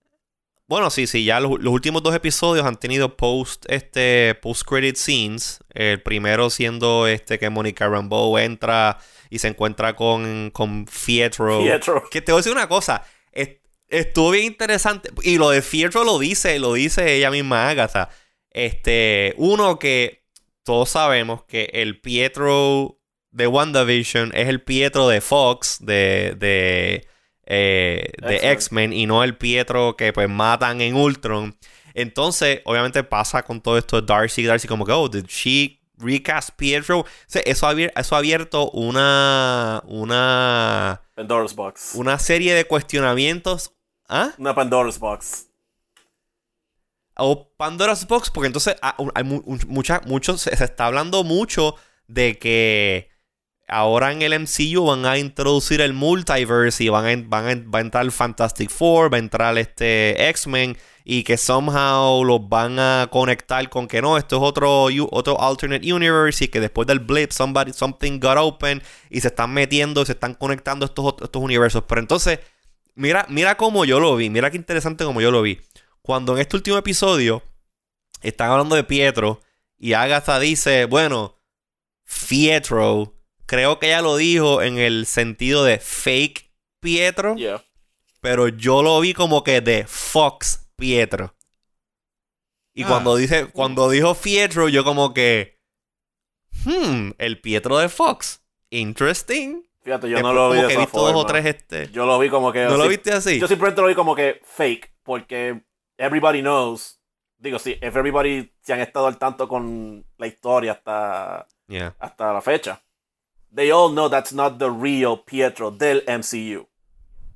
Bueno, sí, sí, ya los, los últimos dos episodios han tenido post, este, post credit scenes. El primero siendo este que Monica Rambeau entra y se encuentra con, con Fietro. Pietro. Que te voy a decir una cosa. es- estuvo bien interesante. Y lo de Fietro lo dice, lo dice ella misma, Agatha. Este, uno que todos sabemos que el Pietro de WandaVision es el Pietro de Fox, de, de, eh, de X-Men. Y no el Pietro que pues matan en Ultron. Entonces, obviamente pasa con todo esto de Darcy, Darcy como que, oh, did she recast Pietro? O sea, eso, ha eso ha abierto una, una, Pandora's Box. una serie de cuestionamientos. ¿Ah? Una Pandora's Box. o Pandora's Box, porque entonces ah, hay mu- mucha, mucho, se, se está hablando mucho de que ahora en el MCU van a introducir el multiverse y van a, van a- va a entrar Fantastic Four, va a entrar este X-Men y que somehow los van a conectar con que no, esto es otro, otro alternate universe y que después del blip somebody, something got open y se están metiendo, se están conectando estos, estos universos. Pero entonces, mira, mira cómo yo lo vi, mira qué interesante como yo lo vi. Cuando en este último episodio están hablando de Pietro y Agatha dice, bueno, Pietro, creo que ella lo dijo en el sentido de fake Pietro, Yeah. pero yo lo vi como que de Fox Pietro. Y Ah. cuando dice, cuando dijo Pietro, yo como que, hmm, el Pietro de Fox, interesting. Fíjate, yo Después no lo vi como de que esa visto dos o tres este. Yo lo vi como que... ¿No lo viste así? Yo simplemente lo vi como que fake, porque everybody knows. Digo, sí, if everybody se han estado al tanto con la historia hasta Yeah. hasta la fecha. They all know that's not the real Pietro del MCU.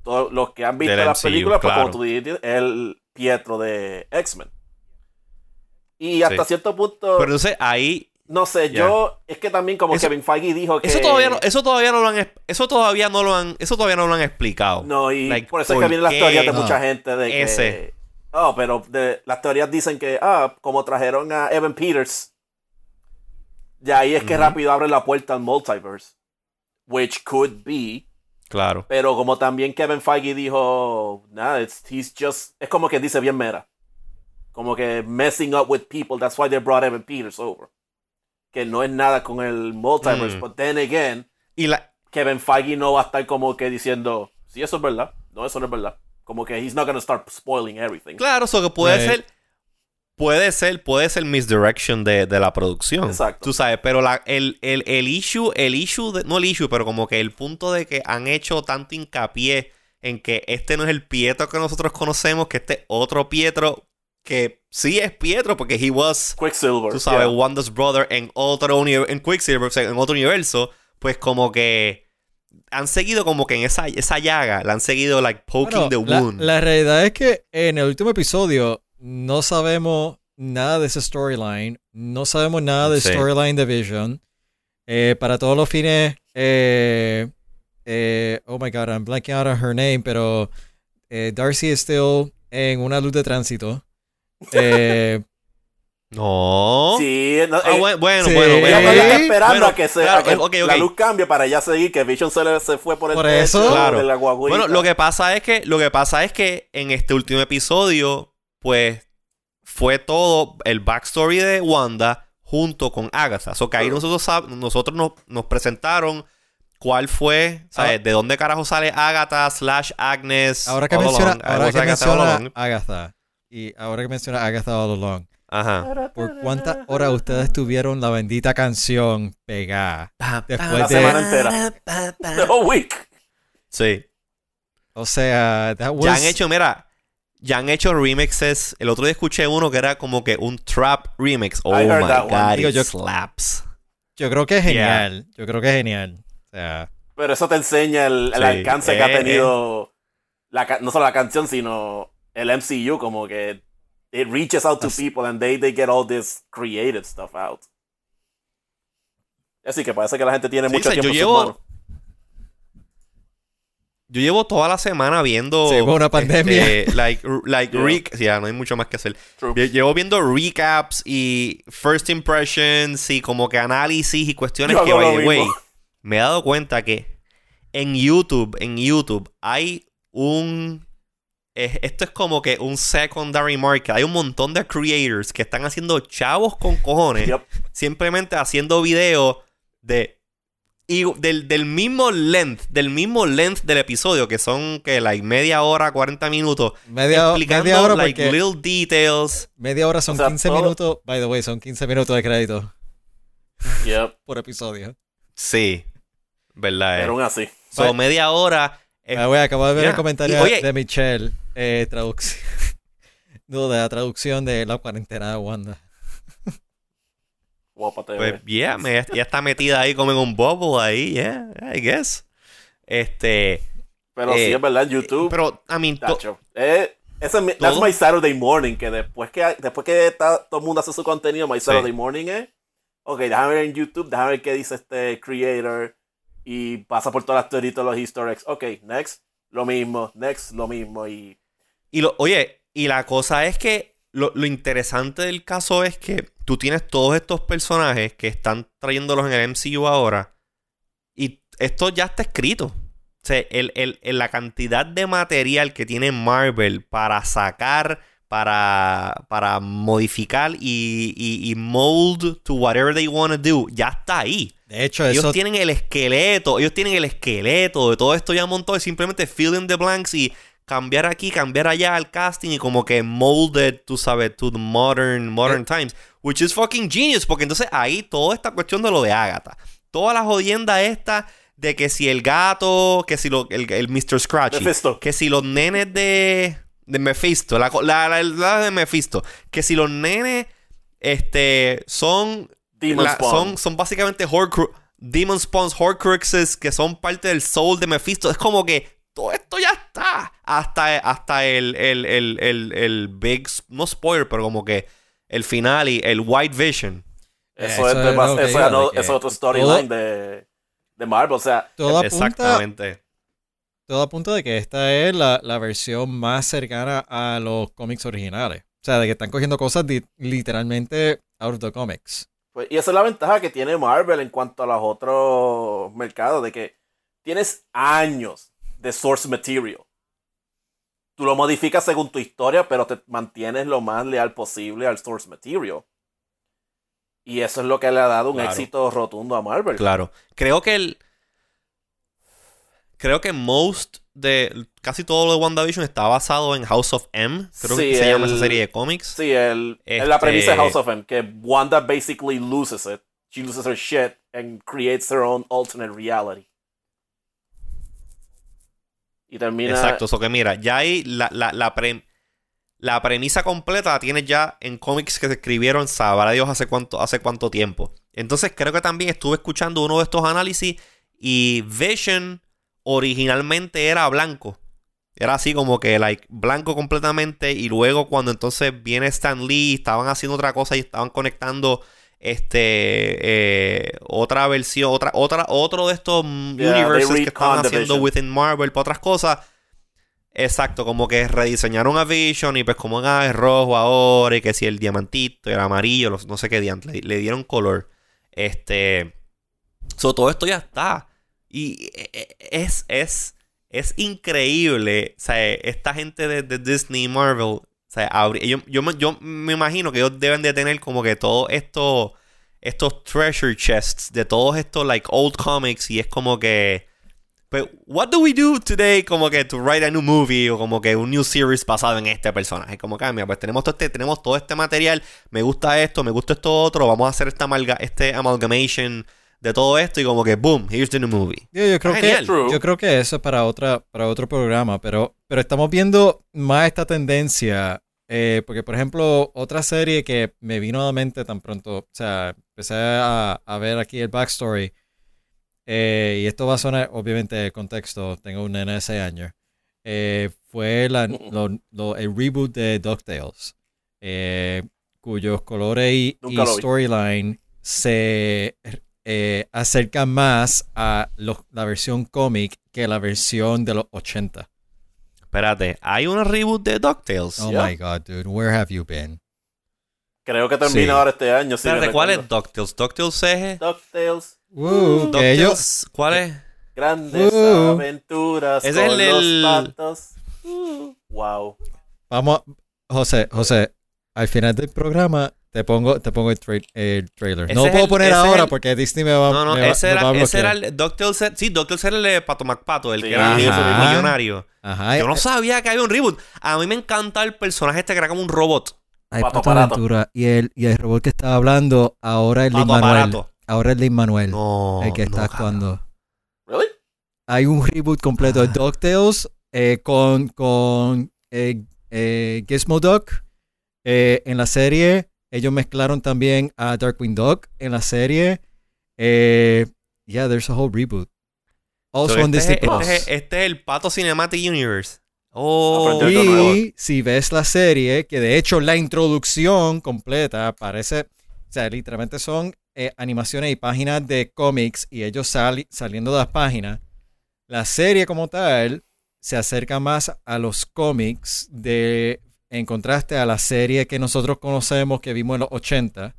Todos los que han visto Del las MCU, películas, pues claro. como tú dijiste, el Pietro de X-Men. Y hasta Sí. cierto punto, Pero entonces ahí. no sé, yo, es que también como Eso- Kevin Feige dijo que... Eso todavía no, eso todavía no lo han eso todavía no lo han eso todavía no lo han explicado. No, y Like, por eso es ¿por que vienen las teorías de No. mucha gente de que... Ese. Oh, pero de, las teorías dicen que, ah, como trajeron a Evan Peters, y ahí es que rápido abre la puerta al multiverse. Which could be. Claro. Pero como también Kevin Feige dijo, nada, it's, he's just, es como que dice bien mera. Como que messing up with people, that's why they brought Evan Peters over. Que no es nada con el multiverse, Mm. but then again, Y la Kevin Feige no va a estar como que diciendo, sí, eso es verdad. No, eso no es verdad. Como que he's not gonna start spoiling everything. claro, eso que puede Right. ser puede ser puede ser misdirection de, de la producción. Exacto. Tú sabes, pero la, el, el, el issue, el issue de- no el issue, pero como que el punto de que han hecho tanto hincapié en que este no es el Pietro que nosotros conocemos, que este es otro Pietro que sí es Pietro porque he was Quicksilver. tú sabes, yeah. Wanda's brother en otro en Quicksilver, o sea, en otro universo, pues como que han seguido como que en esa, esa llaga, la han seguido like poking Bueno, the la, wound. la realidad es que en el último episodio no sabemos nada de ese storyline, no sabemos nada del Sí. storyline de Vision. Eh, para todos los fines, eh, eh, oh my god, I'm blanking out on her name, pero eh, Darcy is still en una luz de tránsito. Eh, no. Sí, no, Ah, bueno, bueno, Sí. bueno, esperando Bueno, a que, se, claro, a que la luz cambie para ya seguir, que Vision se, le- se fue por el Por techo eso. Claro. de la guaguita. Bueno, lo que pasa es que lo que pasa es que en este último episodio, pues fue todo el backstory de Wanda junto con Agatha. So que ahí Claro. nosotros nosotros nos, nos presentaron cuál fue, ¿sabes? Ah. De dónde carajo sale Agatha slash Agnes. ahora que menciona, ahora que Agatha all menciona. Agatha y ahora que menciona Agatha all along, Ajá. ¿por cuántas horas ustedes tuvieron la bendita canción pegada? Después La de- semana entera. The whole week. Sí. O sea, that was Ya han hecho, mira, ya han hecho remixes. El otro día escuché uno que era como que un trap remix. Oh I my god, Digo, yo- slaps. Yo creo que es Yeah. genial. Yo creo que es genial. O sea, Pero eso te enseña el, el Sí, alcance que ha eh, tenido la ca- no solo la canción, sino el MCU, como que it reaches out to people and they, they get all this creative stuff out. Así que parece que la gente tiene Sí, mucho o sea, tiempo yo en sus llevo- manos. Yo llevo toda la semana viendo. Sí, fue una pandemia. este, like, like Yeah. rec- ya, no hay mucho más que hacer. True. Llevo viendo recaps y first impressions y como que análisis y cuestiones Yo que, by the way, me he dado cuenta que en YouTube, en YouTube, hay un. es- esto es como que un secondary market. Hay un montón de creators que están haciendo chavos con cojones. Yep. Simplemente haciendo videos de. Y del, del mismo length, del mismo length del episodio, que son que like media hora, 40 minutos, media, explicando media hora like porque little details. media hora son O sea, 15 todo- minutos. By the way, son 15 minutos de crédito Yep. por episodio. Sí, verdad. Pero Eh. aún así. So, media hora. eh, Ah, güey, acabo de ver yeah. el comentario Y, oye- de Michelle. Eh, traducción. no, de la traducción de la cuarentena de Wanda. Guapa TV. Pues, yeah, me- ya está metida ahí como en un bubble ahí, yeah, I guess. Este, Pero eh, sí, es verdad, YouTube. pero, I mean. Eh, ese es mi- that's my Saturday morning, que después que, después que está- todo el mundo hace su contenido, my Sí. Saturday morning es, ok, déjame ver en YouTube, déjame ver qué dice este creator, y pasa por todas las teorías, todos los eggs. Ok, next, lo mismo, next, lo mismo, y y lo, oye, y la cosa es que lo, lo interesante del caso es que tú tienes todos estos personajes que están trayéndolos en el MCU ahora, y esto ya está escrito. O sea, el, el- el- la cantidad de material que tiene Marvel para sacar, para, para modificar y, y, y mold to whatever they want to do, ya está ahí. De hecho, Ellos eso. tienen el esqueleto, ellos tienen el esqueleto de todo esto ya montado y simplemente fill in the blanks y cambiar aquí, cambiar allá al casting y como que molded, tú sabes, to the modern, modern times, which is fucking genius, porque entonces ahí toda esta cuestión de lo de Agatha, toda la jodienda esta de que si el gato, que si lo, el, el Mr. Scratchy, Mephisto. que si los nenes de, de Mephisto, la, la, la- la de Mephisto, que si los nenes este, son la- son, son básicamente Horcru Demon Spawns, Horcruxes, que son parte del soul de Mephisto. Es como que todo esto ya está. Hasta, hasta el, el, el, el, el big, no spoiler, pero como que el final y el White Vision. Eso, Eso es, de es más- eso es no- de que eso es otro storyline de, de Marvel. O sea, Todo apunta, Exactamente. todo apunta de que esta es la, la versión más cercana a los cómics originales. O sea, de que están cogiendo cosas di- literalmente out of the comics. Pues, y esa es la ventaja que tiene Marvel en cuanto a los otros mercados, de que tienes años de source material. Tú lo modificas según tu historia, pero te mantienes lo más leal posible al source material. Y eso es lo que le ha dado un Claro. éxito rotundo a Marvel. Claro. Creo que el. Creo que most de. Casi todo lo de WandaVision está basado en House of M. Creo Sí, que se llama esa serie de cómics. Sí, el, Este- la premisa de House of M, que Wanda basically loses it. She loses her shit and creates her own alternate reality. Y termina. Exacto. Eso que mira, ya ahí la, la, la, pre- la premisa completa la tienes ya en cómics que se escribieron, sabrá Dios hace cuánto, hace cuánto tiempo. Entonces creo que también estuve escuchando uno de estos análisis y Vision originalmente era blanco. Era así como que like, blanco completamente y luego cuando entonces viene Stan Lee estaban haciendo otra cosa y estaban conectando este eh, otra versión, otra, otra, otro de estos Yeah, universes que the haciendo within Marvel para otras cosas. Exacto, como que rediseñaron a Vision y pues como ah, es rojo ahora y que si el diamantito, el amarillo, los- no sé qué le, le dieron color. Este, so, todo esto ya está. Y eh, eh, es, es, es increíble, o sea, esta gente de, de Disney y Marvel, o sea, yo, yo, me- imagino que ellos deben de tener como que todo esto, estos treasure chests de todos estos like old comics y es como que, pues, what do we do today como que to write a new movie o como que un new series basado en este personaje? Como que, ah, pues tenemos todo este, tenemos todo este material, me gusta esto, me gusta esto otro, vamos a hacer esta amalga, este amalgamation de todo esto y como que boom, here's the new movie. Yo, yo creo Ah, que, yo creo que eso es para, otra, para otro programa, pero, pero estamos viendo más esta tendencia. eh, porque, por ejemplo, otra serie que me vino a la mente tan pronto, o sea, empecé a, a ver aquí el backstory. eh, y esto va a sonar, obviamente, el contexto. Tengo un nene de 6 años. eh, fue la- lo- lo- el reboot de DuckTales, eh, cuyos colores y, y storyline se eh, acercan más a los- la versión cómic que la versión de los 80. Espérate, hay un reboot de DuckTales. Oh Yeah. my god, dude, where have you been? Creo que termina Sí. ahora este año. sí, Espérate, me ¿cuál es. DuckTales? DuckTales es... DuckTales. Uh, que ellos, DuckTales, ¿cuál es? Grandes Uh. aventuras es con el- los el- patos. Uh, wow. vamos, José, José, al final del programa te pongo, te pongo el, tra- el trailer. Ese No lo puedo el- poner ahora el- porque Disney me va, No, no, me va- ese me va a era, ese bloquear. era el DuckTales. era- Sí, DuckTales era el de Pato McPato, el Sí, que era el millonario. Ajá, Yo no sabía que había un reboot. A mí me encanta el personaje este que era como un robot. hay Pato. Aventura y el, y el robot que estaba hablando ahora es Lin Manuel. aparato. Ahora es Lin Manuel, No. el que está no, actuando. ¿Really? Hay un reboot completo de Ah. DuckTales eh, con, con eh, eh, Gizmo Duck eh, en la serie. Ellos mezclaron también a Darkwing Duck en la serie. Eh, yeah, there's a whole reboot. Also So, on este, Disney es, Plus. este, es, este es el Pato Cinematic Universe. Oh. Algo nuevo. Y si ves la serie, que de hecho la introducción completa parece, o sea, literalmente son eh, animaciones y páginas de cómics y ellos sali- saliendo de las páginas. La serie como tal se acerca más a los cómics de, en contraste a la serie que nosotros conocemos que vimos en los 80.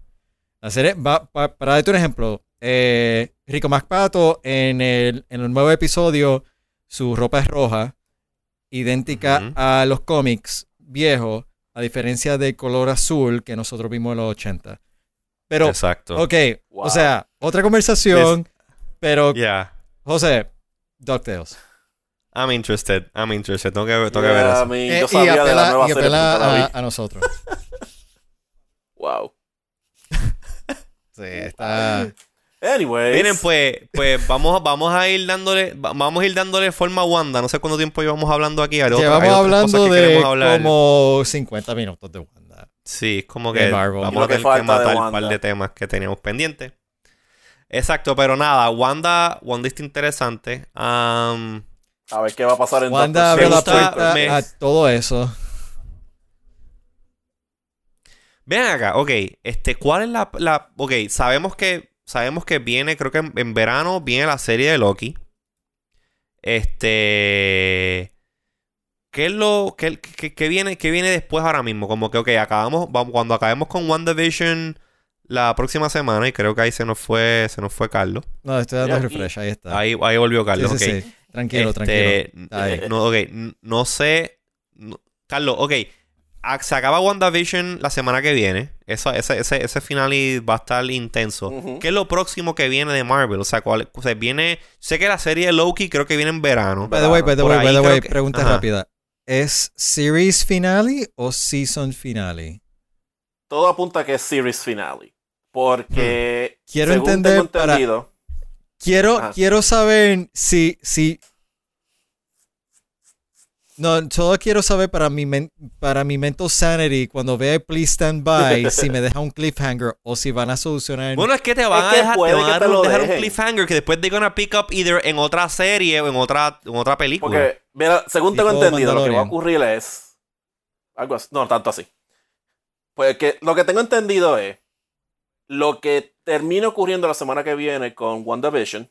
La serie, va, pa- para darte un ejemplo, eh, Rico MacPato en el, en el nuevo episodio, su ropa es roja, idéntica a los cómics viejos, a diferencia del color azul que nosotros vimos en los 80. Pero, Exacto. ok, Wow. o sea, otra conversación, pero, Yeah. José, DuckTales. I'm interested. I'm interested. Tengo que, tengo que ver eso. mean, Eh, yo y sabía de la apela, nueva y serie, apela a, a nosotros. Wow. Sí, está... Anyways. Miren, pues, pues vamos, vamos a ir dándole, va- vamos a ir dándole forma a Wanda. No sé cuánto tiempo llevamos hablando aquí. Llevamos hablando que de como 50 minutos de Wanda. Sí, es como que vamos a que tener que matar un par de temas que teníamos pendientes. Exacto, pero nada, Wanda, Wanda está interesante. Am, A ver qué va a pasar en Wanda la puerta a todo eso. Ven acá, ok, este, ¿cuál es la, la, ok, sabemos que, sabemos que viene, creo que en, en verano viene la serie de Loki. Este, ¿qué es lo, qué, qué- qué viene, qué viene después ahora mismo? Como que, ok, acabamos, vamos, cuando acabemos con WandaVision la próxima semana, y creo que ahí se nos fue, se nos fue Carlos. No, estoy dando refresh, ahí está. Ahí, ahí volvió Sí, Carlos, sí, ok. sí. Tranquilo, Este, tranquilo. Ahí. No, ok, no sé. no- Carlos, ok. a- Se acaba WandaVision la semana que viene. Eso, ese, ese, ese final y va a estar intenso. ¿Qué es lo próximo que viene de Marvel? O sea, ¿cuál, o sea, viene. Sé que la serie de Loki creo que viene en verano. By the way, by the Por way, by the way, que- pregunta Ajá. rápida. ¿Es series finale o season finale? Todo apunta a que es series finale. Porque. Hmm. Quiero según entender tengo para- Quiero, Ah. quiero saber si, si. No, solo quiero saber para mi, men- para mi mental sanity cuando vea Please Stand By si me deja un cliffhanger o si van a solucionar. Bueno, es que te van Es a que dejar, te van a te un- dejar cliffhanger que después they're gonna pick up either en otra serie o en otra, en otra película. Porque, mira, según tengo entendido, lo que va a ocurrir es. Algo así. No, tanto así. Pues que lo que tengo entendido es. Lo que termine ocurriendo la semana que viene con WandaVision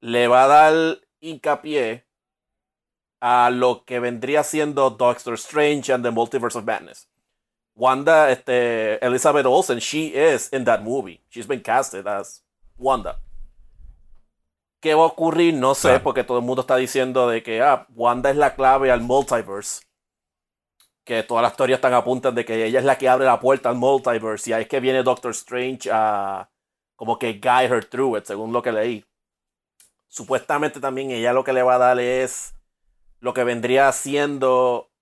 le va a dar hincapié a lo que vendría siendo Doctor Strange and the Multiverse of Madness. Wanda, este, Elizabeth Olsen, she is in that movie. She's been casted as Wanda. ¿Qué va a ocurrir? No sé, Claro. porque todo el mundo está diciendo de que ah, Wanda es la clave al multiverse. Que todas las teorías están apuntan de que ella es la que abre la puerta al multiverse. Y ahí es que viene Doctor Strange a como que guide her through it, según lo que leí. Supuestamente también ella lo que le va a dar es lo que vendría siendo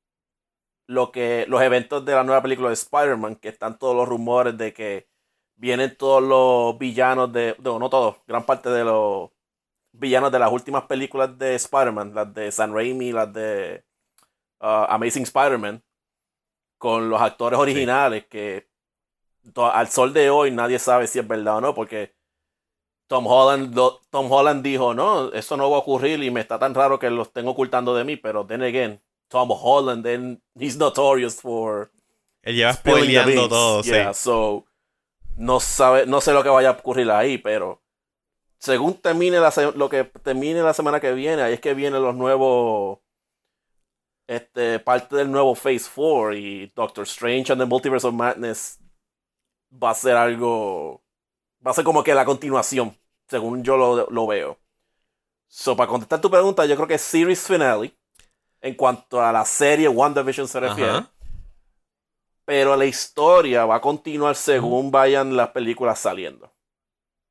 lo que los eventos de la nueva película de Spider-Man, que están todos los rumores de que vienen todos los villanos de, no, no todos, gran parte de los villanos de las últimas películas de Spider-Man, las de San Raimi, las de uh, Amazing Spider-Man, con los actores originales que al sol de hoy nadie sabe si es verdad o no, porque Tom Holland, lo- Tom Holland dijo, no, eso no va a ocurrir y me está tan raro que lo estén ocultando de mí, pero then again, Tom Holland, then he's notorious for Él lleva spoileando todo, Yeah, sí. so, no, sabe, no sé lo que vaya a ocurrir ahí, pero según termine la, lo que termine la semana que viene, ahí es que vienen los nuevos, este, parte del nuevo Phase 4 y Doctor Strange and the Multiverse of Madness va a ser algo, va a ser como que la continuación, según yo lo, lo veo. So, para contestar tu pregunta, yo creo que es Series Finale, en cuanto a la serie WandaVision se refiere. Ajá. Pero la historia va a continuar según vayan las películas saliendo.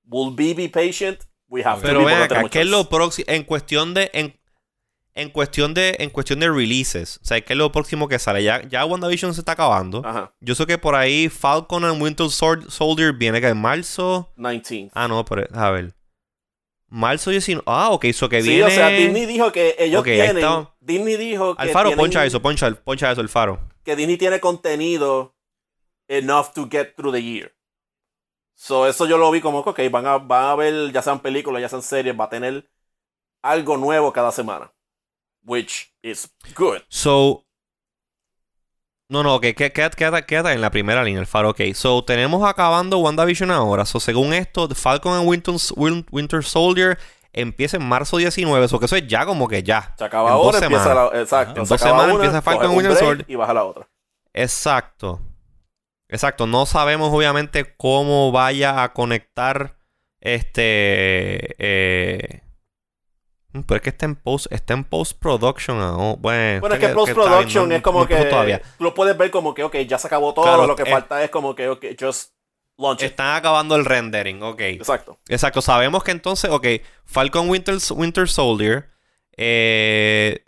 Will we be patient? We have to Pero ven acá, ¿qué es lo próximo? En cuestión de. En, en cuestión de. En cuestión de releases. O sea, ¿qué es lo próximo que sale? Ya, ya WandaVision se está acabando. Ajá, Yo sé que por ahí Falcon and Winter Sword- Soldier viene que en marzo. 19. Ah, no, pero a ver. Marzo 19. Ah, ok, eso que Sí, viene. o sea, Disney dijo que ellos Ok, ahí tienen. está. Disney dijo que, Alfaro, tienen- poncha eso, poncha, poncha eso, Alfaro. que Disney tiene contenido enough to get through the year. So, eso yo lo vi como que, ok, van a, van a ver, ya sean películas, ya sean series, va a tener algo nuevo cada semana. Which is good. So. No, no, ok, qué- quédate, quédate, quédate en la primera línea, Alfaro. Ok, so tenemos acabando WandaVision ahora. So, según esto, Falcon and Winter, Win- Winter Soldier empieza en marzo 19. Eso que eso es ya como que ya. Se acaba En ahora, empieza la. Exacto. En se dos semanas una, empieza Falcon Winter Soldier. Y baja la otra. Exacto. Exacto. No sabemos, obviamente, cómo vaya a conectar este. eh, pero es que está en post, está en post production Bueno, Bueno, es que post-production no- es como no que. todavía. Lo puedes ver como que, ok, ya se acabó todo. Claro, lo que falta es como que, ok, just launch it. Están acabando el rendering, ok. Exacto. Exacto, sabemos que entonces, ok, Falcon Winter, Winter Soldier. eh,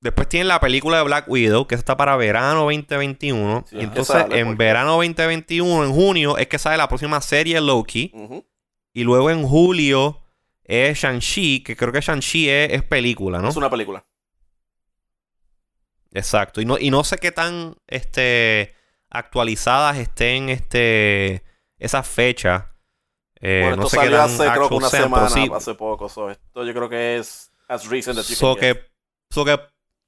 después tienen la película de Black Widow, que está para verano 2021. Sí, y que entonces, sale, en verano 2021, en junio, es que sale la próxima serie Loki. Y luego en julio es Shang-Chi, que creo que Shang-Chi es, es película, ¿no? Es una película. Exacto. Y no, y no sé qué tan este actualizadas estén este esas fechas. Eh, Bueno, no esto sé qué salió tan hace creo que una semana, sí. hace poco. so, esto yo creo que es as recent as you So can que, so que,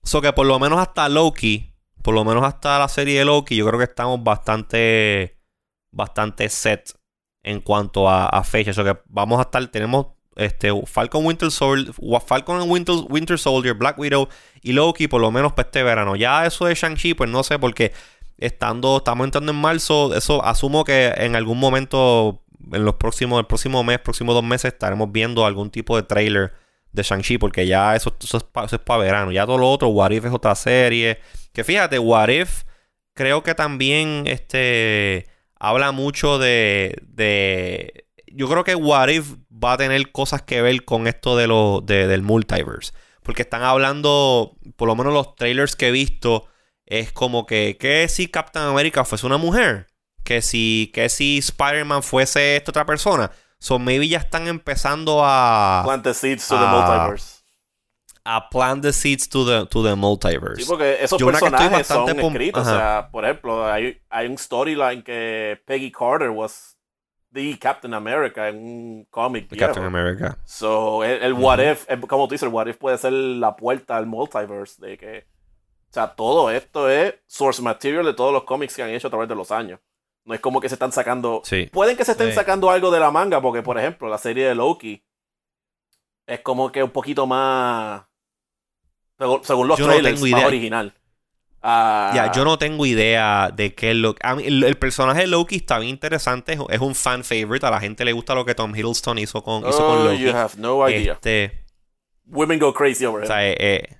so que por lo menos hasta Loki, por lo menos hasta la serie de Loki, yo creo que estamos bastante, bastante set en cuanto a, a fechas. So que vamos a estar, tenemos este Falcon Winter Soldier, Falcon Winter, Winter Soldier, Black Widow y Loki por lo menos para este verano. Ya eso de Shang-Chi, pues no sé, porque estando, estamos entrando en marzo, eso asumo que en algún momento, en los próximos, el próximo mes, próximos dos meses, estaremos viendo algún tipo de trailer de Shang-Chi, porque ya eso, eso es para verano. Ya todo lo otro, What If es otra serie. Que fíjate, What If creo que también este habla mucho de, de yo creo que What If va a tener cosas que ver con esto de lo, de- del multiverse. Porque están hablando, por lo menos los trailers que he visto, es como que, que si Captain America fuese una mujer? Que si, que si Spider-Man fuese esta otra persona? So maybe ya están empezando a, Plant the seeds to the multiverse. a plant the seeds to the, to the multiverse. Sí, porque esos Yo personajes son escritos. O sea, por ejemplo, hay, hay un storyline que Peggy Carter was the Captain America en un cómic. Captain America. So, el, el what if, eh, como tú dices, el what if puede ser la puerta al multiverse de que, o sea, todo esto es source material de todos los cómics que han hecho a través de los años. No es como que se están sacando, Sí. pueden que se estén Sí. sacando algo de la manga, porque por ejemplo, la serie de Loki es como que un poquito más, según, los Yo no trailers, más idea. original. Ah, Ya, yo no tengo idea de qué es lo mí, el, el personaje de Loki está bien interesante. Es, es un fan favorite. A la gente le gusta lo que Tom Hiddleston hizo con, hizo con Oh, Loki. you have no idea. Este, Women go crazy over o him. sea, eh, eh,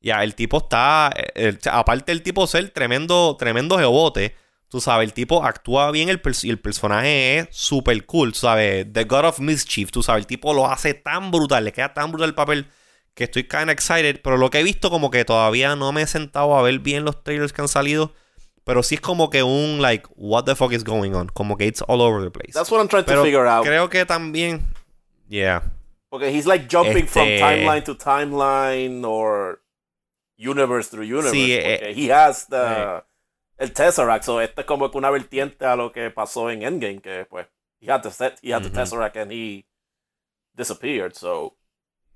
ya, el tipo está. eh, el- aparte del tipo ser tremendo, tremendo jebote, tú sabes, el tipo actúa bien el y el personaje es súper cool, tú sabes. The God of Mischief, tú sabes, el tipo lo hace tan brutal, le queda tan brutal el papel que estoy kind of excited. Pero lo que he visto, como que todavía no me he sentado a ver bien los trailers que han salido. Pero sí es como que un, like, what the fuck is going on? Como que it's all over the place. That's what I'm trying to figure out. creo que también. Yeah. Porque he's like jumping from Este- timeline to timeline or universe through universe. Sí, eh, he has the, el Tesseract, so esto es como que una vertiente a lo que pasó en Endgame, que pues he had the, set, he had the. Tesseract and he disappeared, so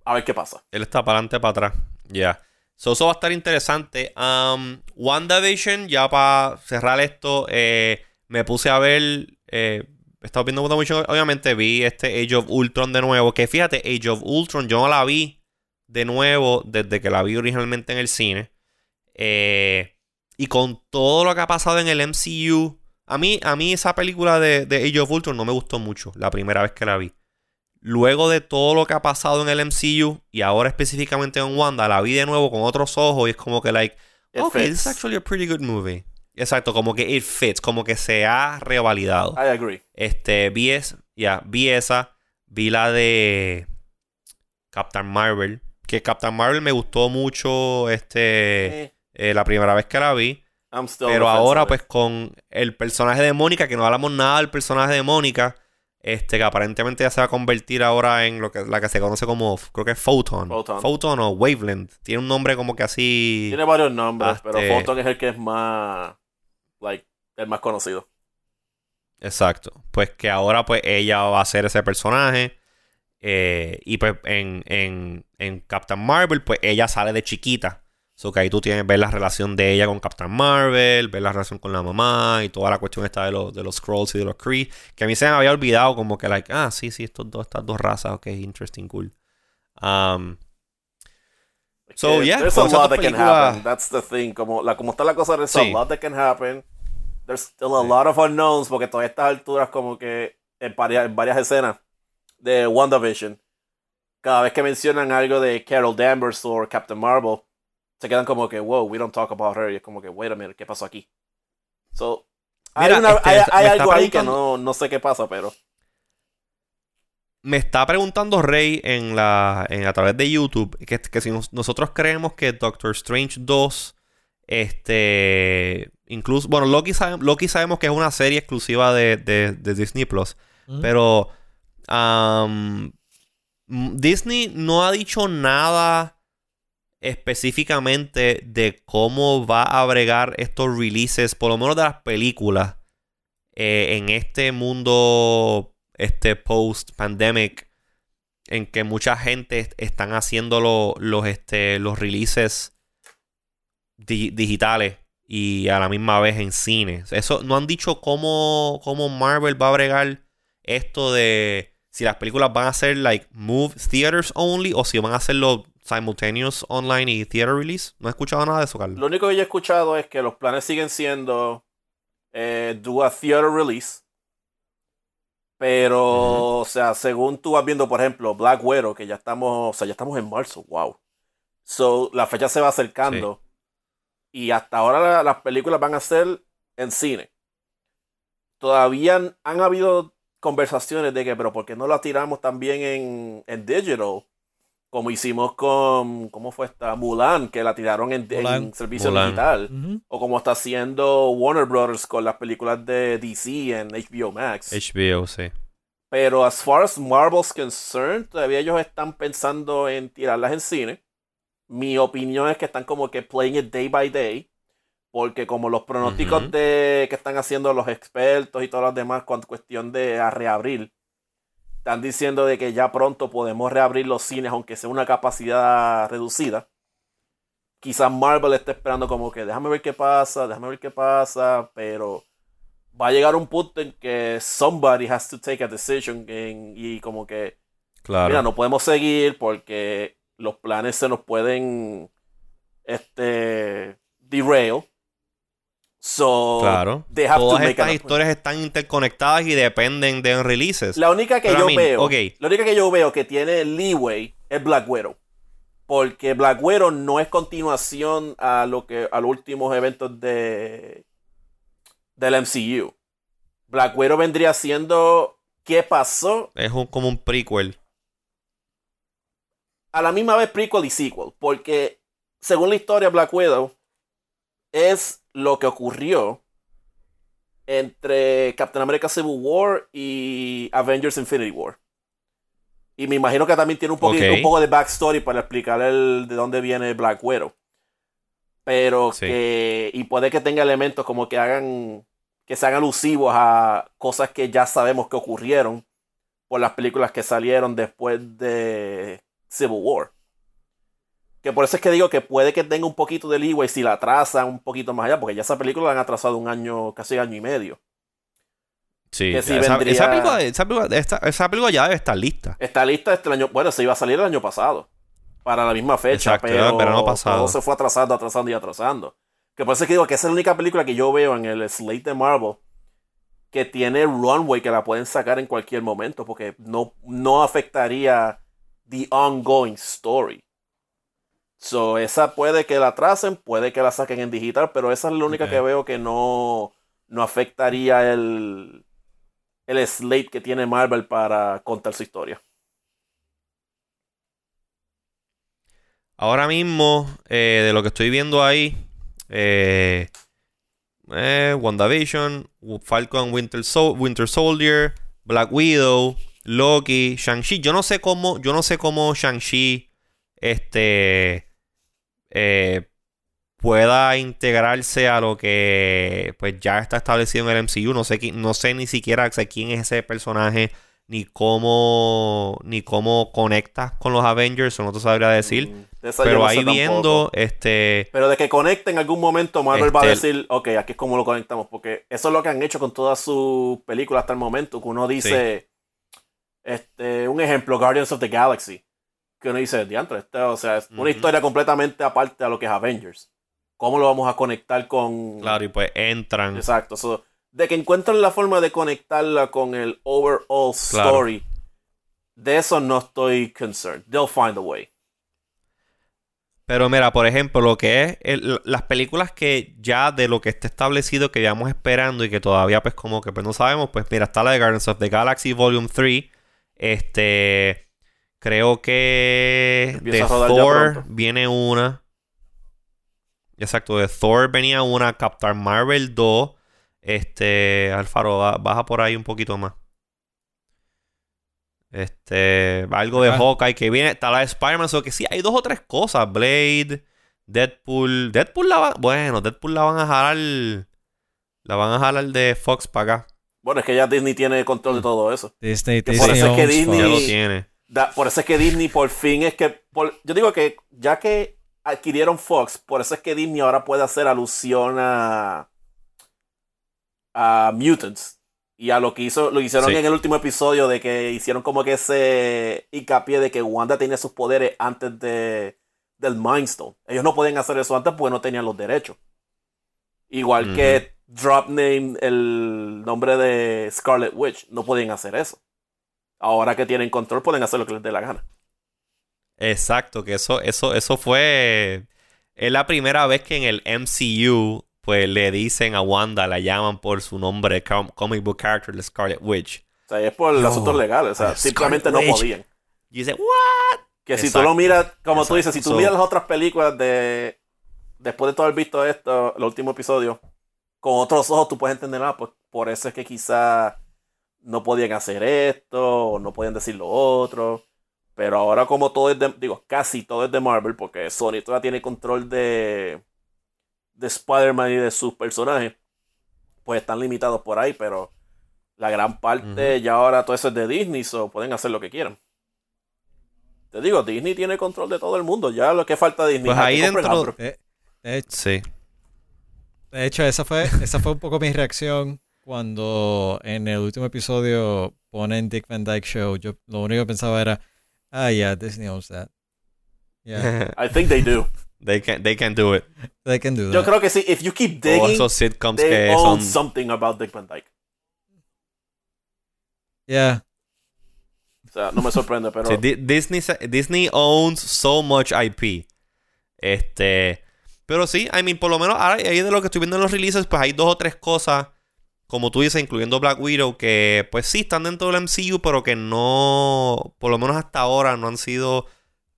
a ver qué pasa. Él está para adelante, para atrás. Ya. So, eso va a estar interesante. Um, WandaVision, ya para cerrar esto, eh, me puse a ver. Eh, he estado viendo WandaVision, obviamente vi este Age of Ultron de nuevo. Que fíjate, Age of Ultron, yo no la vi de nuevo desde que la vi originalmente en el cine. Eh, y con todo lo que ha pasado en el MCU, a mí, a mí esa película de, de Age of Ultron no me gustó mucho la primera vez que la vi. Luego de todo lo que ha pasado en el MCU y ahora específicamente en Wanda, la vi de nuevo con otros ojos y es como que, like, It ok, this is actually a pretty good movie. Exacto, como que it fits, como que se ha revalidado. I agree. Este, vi, es, ya, vi esa, vi la de Captain Marvel, que Captain Marvel me gustó mucho, este, Eh, eh, la primera vez que la vi. I'm still on Pero ahora, pues, con el personaje de Mónica, que no hablamos nada del personaje de Mónica, este, que aparentemente ya se va a convertir ahora en lo que, la que se conoce como, creo que es Photon. Photon. o Wavelength. Tiene un nombre como que así. Tiene varios nombres, pero Este- Photon es el que es más, like, el más conocido. Exacto. Pues que ahora, pues, ella va a ser ese personaje. eh, y pues en, en, en Captain Marvel, pues ella sale de chiquita. So que ahí tú tienes ver la relación de ella con Captain Marvel, ver la relación con la mamá y toda la cuestión esta de los, de los Scrolls y de los Kree. Que a mí se me había olvidado como que, like, ah, sí, sí, estos dos, estas dos razas, ok, interesting, cool. Um, So, yeah, there's a lot that can happen. That's the thing. Como, la, como está la cosa, there's Sí. a lot that can happen. There's still a Sí. lot of unknowns porque todas estas alturas como que en varias, en varias escenas de WandaVision, cada vez que mencionan algo de Carol Danvers o Captain Marvel, se quedan como que, wow, we don't talk about her. Y es como que, wait a minute, ¿qué pasó aquí? So, hay, una- este, hay, algo ahí que no, no sé qué pasa, pero... Me está preguntando Rey en la en, a través de YouTube que, que si nos- nosotros creemos que Doctor Strange 2 este incluso bueno Loki, sabe- Loki sabemos que es una serie exclusiva de, de- de Disney Plus pero Disney no ha dicho nada específicamente de cómo va a bregar estos releases, por lo menos de las películas, eh, en este mundo este post-pandemic, en que mucha gente están haciendo los, este, los releases digitales y a la misma vez en cine. Eso no han dicho cómo, cómo Marvel va a bregar esto de si las películas van a ser like move theaters only o si van a hacerlo simultaneous online y theater release. No he escuchado nada de eso, Carlos. Lo único que yo he escuchado es que los planes siguen siendo eh, do a theater release. Pero, o sea, según tú vas viendo, por ejemplo, Black Widow, que ya estamos, o sea, ya estamos en marzo, wow. So, la fecha se va acercando. Y hasta ahora las películas van a ser en cine. Todavía han, habido conversaciones de que, pero ¿por qué no la tiramos también en, en digital? Como hicimos con, ¿cómo fue esta? Mulan, que la tiraron en, servicio digital. O como está haciendo Warner Brothers con las películas de DC en HBO Max. HBO, sí. Pero as far as Marvel's concerned, todavía ellos están pensando en tirarlas en cine mi opinión es que están como que playing it day by day. Porque como los pronósticos de, que están haciendo los expertos y todos los demás con cuestión de a reabrir, están diciendo de que ya pronto podemos reabrir los cines, aunque sea una capacidad reducida. Quizás Marvel esté esperando como que déjame ver qué pasa, déjame ver qué pasa, pero va a llegar un punto en que somebody has to take a decision y como que claro. mira, no podemos seguir porque los planes se nos pueden este derail. So, claro. Todas estas historias están interconectadas y dependen de releases. La única que yo veo, la única que yo veo que tiene leeway es Black Widow. Porque Black Widow no es continuación a lo que a los últimos eventos de del MCU. Black Widow vendría siendo qué pasó. Es un, como un prequel a la misma vez prequel y sequel, porque según la historia Black Widow es lo que ocurrió entre Captain America Civil War y Avengers Infinity War. Y me imagino que también tiene un, poquito, un poco de backstory para explicar el, de dónde viene Black Widow. Pero que. Y puede que tenga elementos como que hagan. que sean alusivos a cosas que ya sabemos que ocurrieron por las películas que salieron después de Civil War. Que por eso es que digo que puede que tenga un poquito de leeway si la atrasan un poquito más allá, porque ya esa película la han atrasado un año, casi año y medio. Sí, esa, película, ya debe estar lista. Está lista este año. Bueno, se iba a salir el año pasado. Para la misma fecha, pero todo se fue atrasando, atrasando y atrasando. Que por eso es que digo que esa es la única película que yo veo en el slate de Marvel que tiene runway que la pueden sacar en cualquier momento, porque no, no afectaría the ongoing story. So, esa puede que la tracen, puede que la saquen en digital, pero esa es la única que veo que no, no afectaría el, el slate que tiene Marvel para contar su historia. Ahora mismo, eh, de lo que estoy viendo ahí, eh, eh, WandaVision, Falcon Winter, Winter Soldier, Black Widow, Loki, Shang-Chi. Yo no sé cómo, yo no sé cómo Shang-Chi este, eh, pueda integrarse a lo que pues ya está establecido en el MCU. No sé, no sé ni siquiera quién es ese personaje, ni cómo, ni cómo conectas con los Avengers, no te sabría decir. Mm, pero ahí viendo, este... Pero de que conecte en algún momento, Marvel va a este, decir, ok, aquí es como lo conectamos, porque eso es lo que han hecho con todas sus películas hasta el momento, que uno dice... Este, un ejemplo, Guardians of the Galaxy. Que uno dice, diantre, este, o sea, es una historia completamente aparte a lo que es Avengers. ¿Cómo lo vamos a conectar con. Claro, y pues entran. Exacto. de que encuentran la forma de conectarla con el overall story. De eso no estoy concerned. They'll find a way. Pero mira, por ejemplo, lo que es las películas que ya de lo que está establecido que llevamos esperando y que todavía pues como que pues no sabemos, pues mira, está la de Guardians of the Galaxy Volume 3, este, creo que de Thor viene una. Exacto, de Thor venía una, Captain Marvel 2. Este, Alfaro, baja por ahí un poquito más. Este, algo de. Hawkeye que viene, está la de Spider-Man, so que sí, hay dos o tres cosas. Blade, Deadpool. Deadpool la van, bueno, Deadpool la van a jalar, la van a jalar de Fox para acá. Bueno, es que ya Disney tiene control de todo eso. Disney, Disney por eso es que Disney- Ya lo tiene. Da- por eso es que Disney por fin es que. por- yo digo que ya que adquirieron Fox, por eso es que Disney ahora puede hacer alusión a. a Mutants. Y a lo que hizo, lo que hicieron Sí. en el último episodio de que hicieron como que ese hincapié de que Wanda tenía sus poderes antes de, del Mind Stone. Ellos no podían hacer eso antes porque no tenían los derechos. Igual que Drop Name, el nombre de Scarlet Witch, no podían hacer eso. Ahora que tienen control, pueden hacer lo que les dé la gana. Exacto, que eso, eso, eso fue. Es la primera vez que en el MCU, pues le dicen a Wanda, la llaman por su nombre com- comic book character, de Scarlet Witch. O sea, es por No. asuntos legales. O sea, Scarlet simplemente no Witch. podían. Y dice, ¿what? Que si tú lo miras, como tú dices, si tú So- miras las otras películas de. Después de todo haber visto esto, el último episodio, con otros ojos tú puedes entender, ah, pues por eso es que quizá no podían hacer esto, o no podían decir lo otro. Pero ahora, como todo es de. Digo, casi todo es de Marvel, porque Sony todavía tiene control de. de Spider-Man y de sus personajes. Pues están limitados por ahí, pero la gran parte ya ahora todo eso es de Disney, so pueden hacer lo que quieran. Te digo, Disney tiene control de todo el mundo. Ya lo que falta Disney. Pues ah, ahí dentro- de hecho, Sí. de hecho, esa fue, esa fue un poco mi reacción cuando en el último episodio ponen Dick Van Dyke Show. Yo lo único que pensaba era, ah, yeah, Disney owns that. Yeah, I think they do. they, can, they can do it. they can do Yo that. creo que sí. If you keep digging, esos sitcoms they que own son. something about Dick Van Dyke. Yeah, O sea, no me sorprende, pero. Sí, Disney, Disney owns so much IP. Este. Pero sí, I mean, por lo menos ahora ahí de lo que estoy viendo en los releases, pues hay dos o tres cosas, como tú dices, incluyendo Black Widow, que pues sí están dentro del MCU, pero que no, por lo menos hasta ahora, no han sido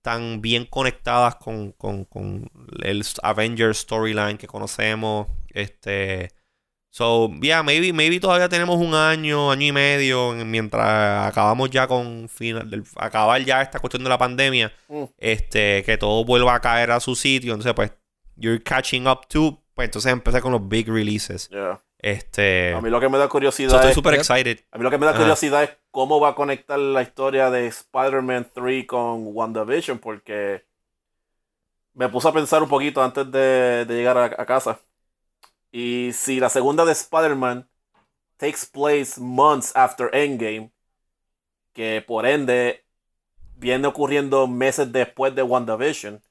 tan bien conectadas con, con, con el Avengers storyline que conocemos. Este. So, yeah, maybe, maybe todavía tenemos un año, año y medio, en- mientras acabamos ya con final, acabar ya esta cuestión de la pandemia, Mm. este, que todo vuelva a caer a su sitio. Entonces, pues, you're catching up to, pues entonces empecé con los big releases. Yeah. Este, A mí lo que me da so curiosidad estoy es. súper Yep. excited. A mí lo que me da Ajá. curiosidad es cómo va a conectar la historia de Spider-Man 3 con WandaVision, porque me puse a pensar un poquito antes de, de llegar a, a casa. Y si la segunda de Spider-Man takes place months after Endgame, que por ende viene ocurriendo meses después de WandaVision,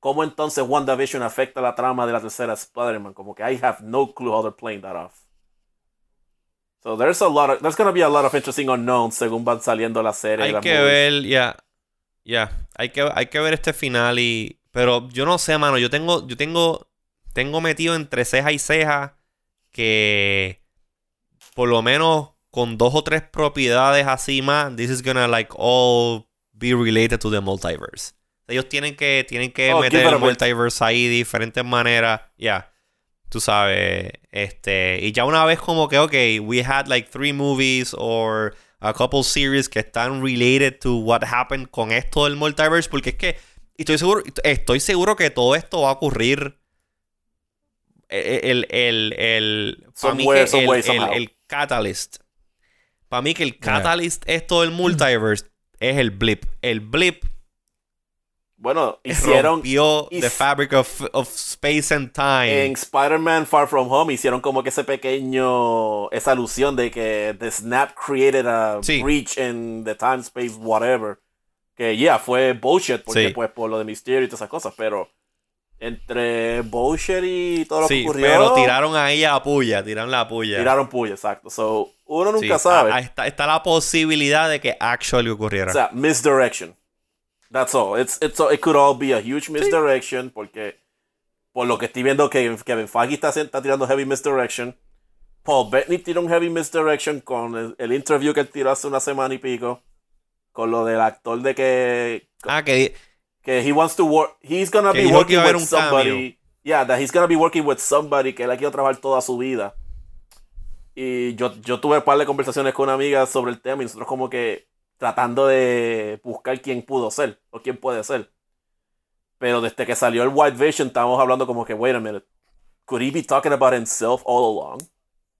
¿cómo entonces WandaVision afecta la trama de la tercera Spider-Man? Como que I have no clue how they're playing that off. So there's a lot of, there's gonna be a lot of interesting unknowns según van saliendo las series. y Hay las que movies. ver, ya, ya, hay que, hay que ver este final y, pero yo no sé, mano, yo tengo, yo tengo, tengo metido entre ceja y ceja que por lo menos con dos o tres propiedades así más, this is gonna like all be related to the multiverse. Ellos tienen que, tienen que Oh, meter el break. multiverse ahí de diferentes maneras, ya. Tú sabes, este, y ya una vez como que, ok, we had like three movies or a couple series que están related to what happened con esto del multiverse, porque es que estoy seguro, estoy seguro que todo esto va a ocurrir. El, el, el, el, para mí que el, el, el catalyst, para mí que el Yeah. catalyst esto del multiverse es el blip. El blip Bueno, hicieron rompió the fabric of, of space and time. en Spider-Man Far From Home hicieron como que ese pequeño esa alusión de que the snap created a Sí. breach in the time space whatever. Que ya fue bullshit porque Sí. pues por lo de Mysterio y todas esas cosas, pero entre bullshit y todo lo sí, que ocurrió pero tiraron ahí a puya, tiraron la puya. tiraron puya, exacto. So, uno nunca sabe. ah, está, está la posibilidad de que actually ocurriera. O sea, misdirection. That's all. It's, it's, it could all be a huge misdirection porque por lo que estoy viendo que Kevin Feige está, está tirando heavy misdirection. Paul Bettany tiró un heavy misdirection con el, el interview que él tiró hace una semana y pico. Con lo del actor de que, ah, que que he wants to work. He's gonna be working with un somebody. cambio. Yeah, that he's gonna be working with somebody que él ha querido trabajar toda su vida. Y yo, yo tuve un par de conversaciones con una amiga sobre el tema y nosotros como que tratando de buscar quién pudo ser o quién puede ser. Pero desde que salió el White Vision, estábamos hablando como que, wait a minute, could he be talking about himself all along?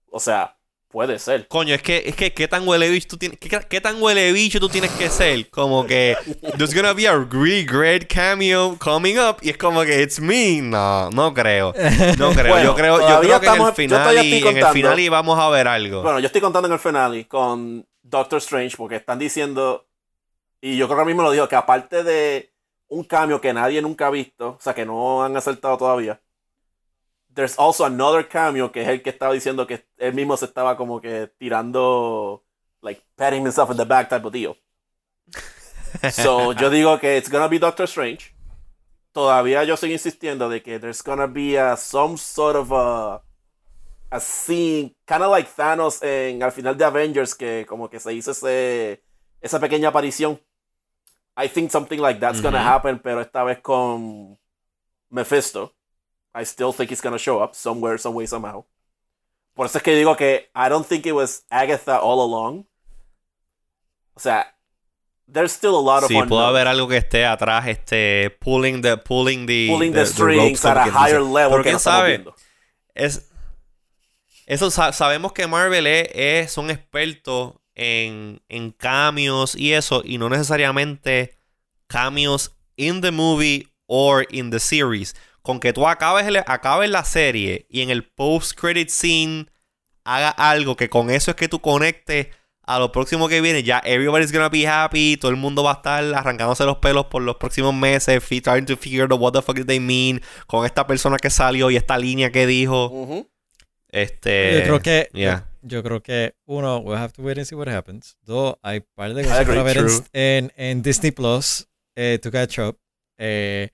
O sea, puede ser. Coño, es que, es que qué tan huele bicho tú tienes, qué, qué tan huele bicho tú tienes que ser, como que there's gonna be a really great cameo coming up y es como que it's me, no, no creo, no creo, Bueno, yo creo, yo creo que en el final en el final y vamos a ver algo. Bueno, yo estoy contando en el finale con Doctor Strange porque están diciendo, y yo creo que me lo dijo, que aparte de un cambio que nadie nunca ha visto, o sea, que no han acertado todavía, there's also another cameo que es el que estaba diciendo que él mismo se estaba como que tirando, like, patting himself in the back type of deal. So, yo digo que it's gonna be Doctor Strange. Todavía yo sigo insistiendo de que there's gonna be a, some sort of a, a scene, kind of like Thanos en al final de Avengers, que como que se hizo ese, esa pequeña aparición. I think something like that's gonna happen, pero esta vez con Mephisto. I still think he's gonna show up somewhere, some way, somehow. Por eso es que digo que I don't think it was Agatha all along. O sea, there's still a lot of Sí, puede unknowns. haber algo que esté atrás, este, pulling the, pulling the, pulling the, strings at a higher level Pero que quién no sabe, es, eso sa- sabemos que Marvel es, es- son en, en cambios y eso, y no necesariamente cambios in the movie or in the series. Con que tú acabes, el- acabes la serie y en el post-credit scene haga algo que con eso es que tú conectes a lo próximo que viene. Ya everybody's gonna be happy, todo el mundo va a estar arrancándose los pelos por los próximos meses, trying to figure out what the fuck they mean con esta persona que salió y esta línea que dijo. Este. yo creo que yeah. yo, yo creo que uno we'll have to wait and see what happens dos hay un par de cosas agree, para ver en, en, en Disney Plus eh, to catch up Eh,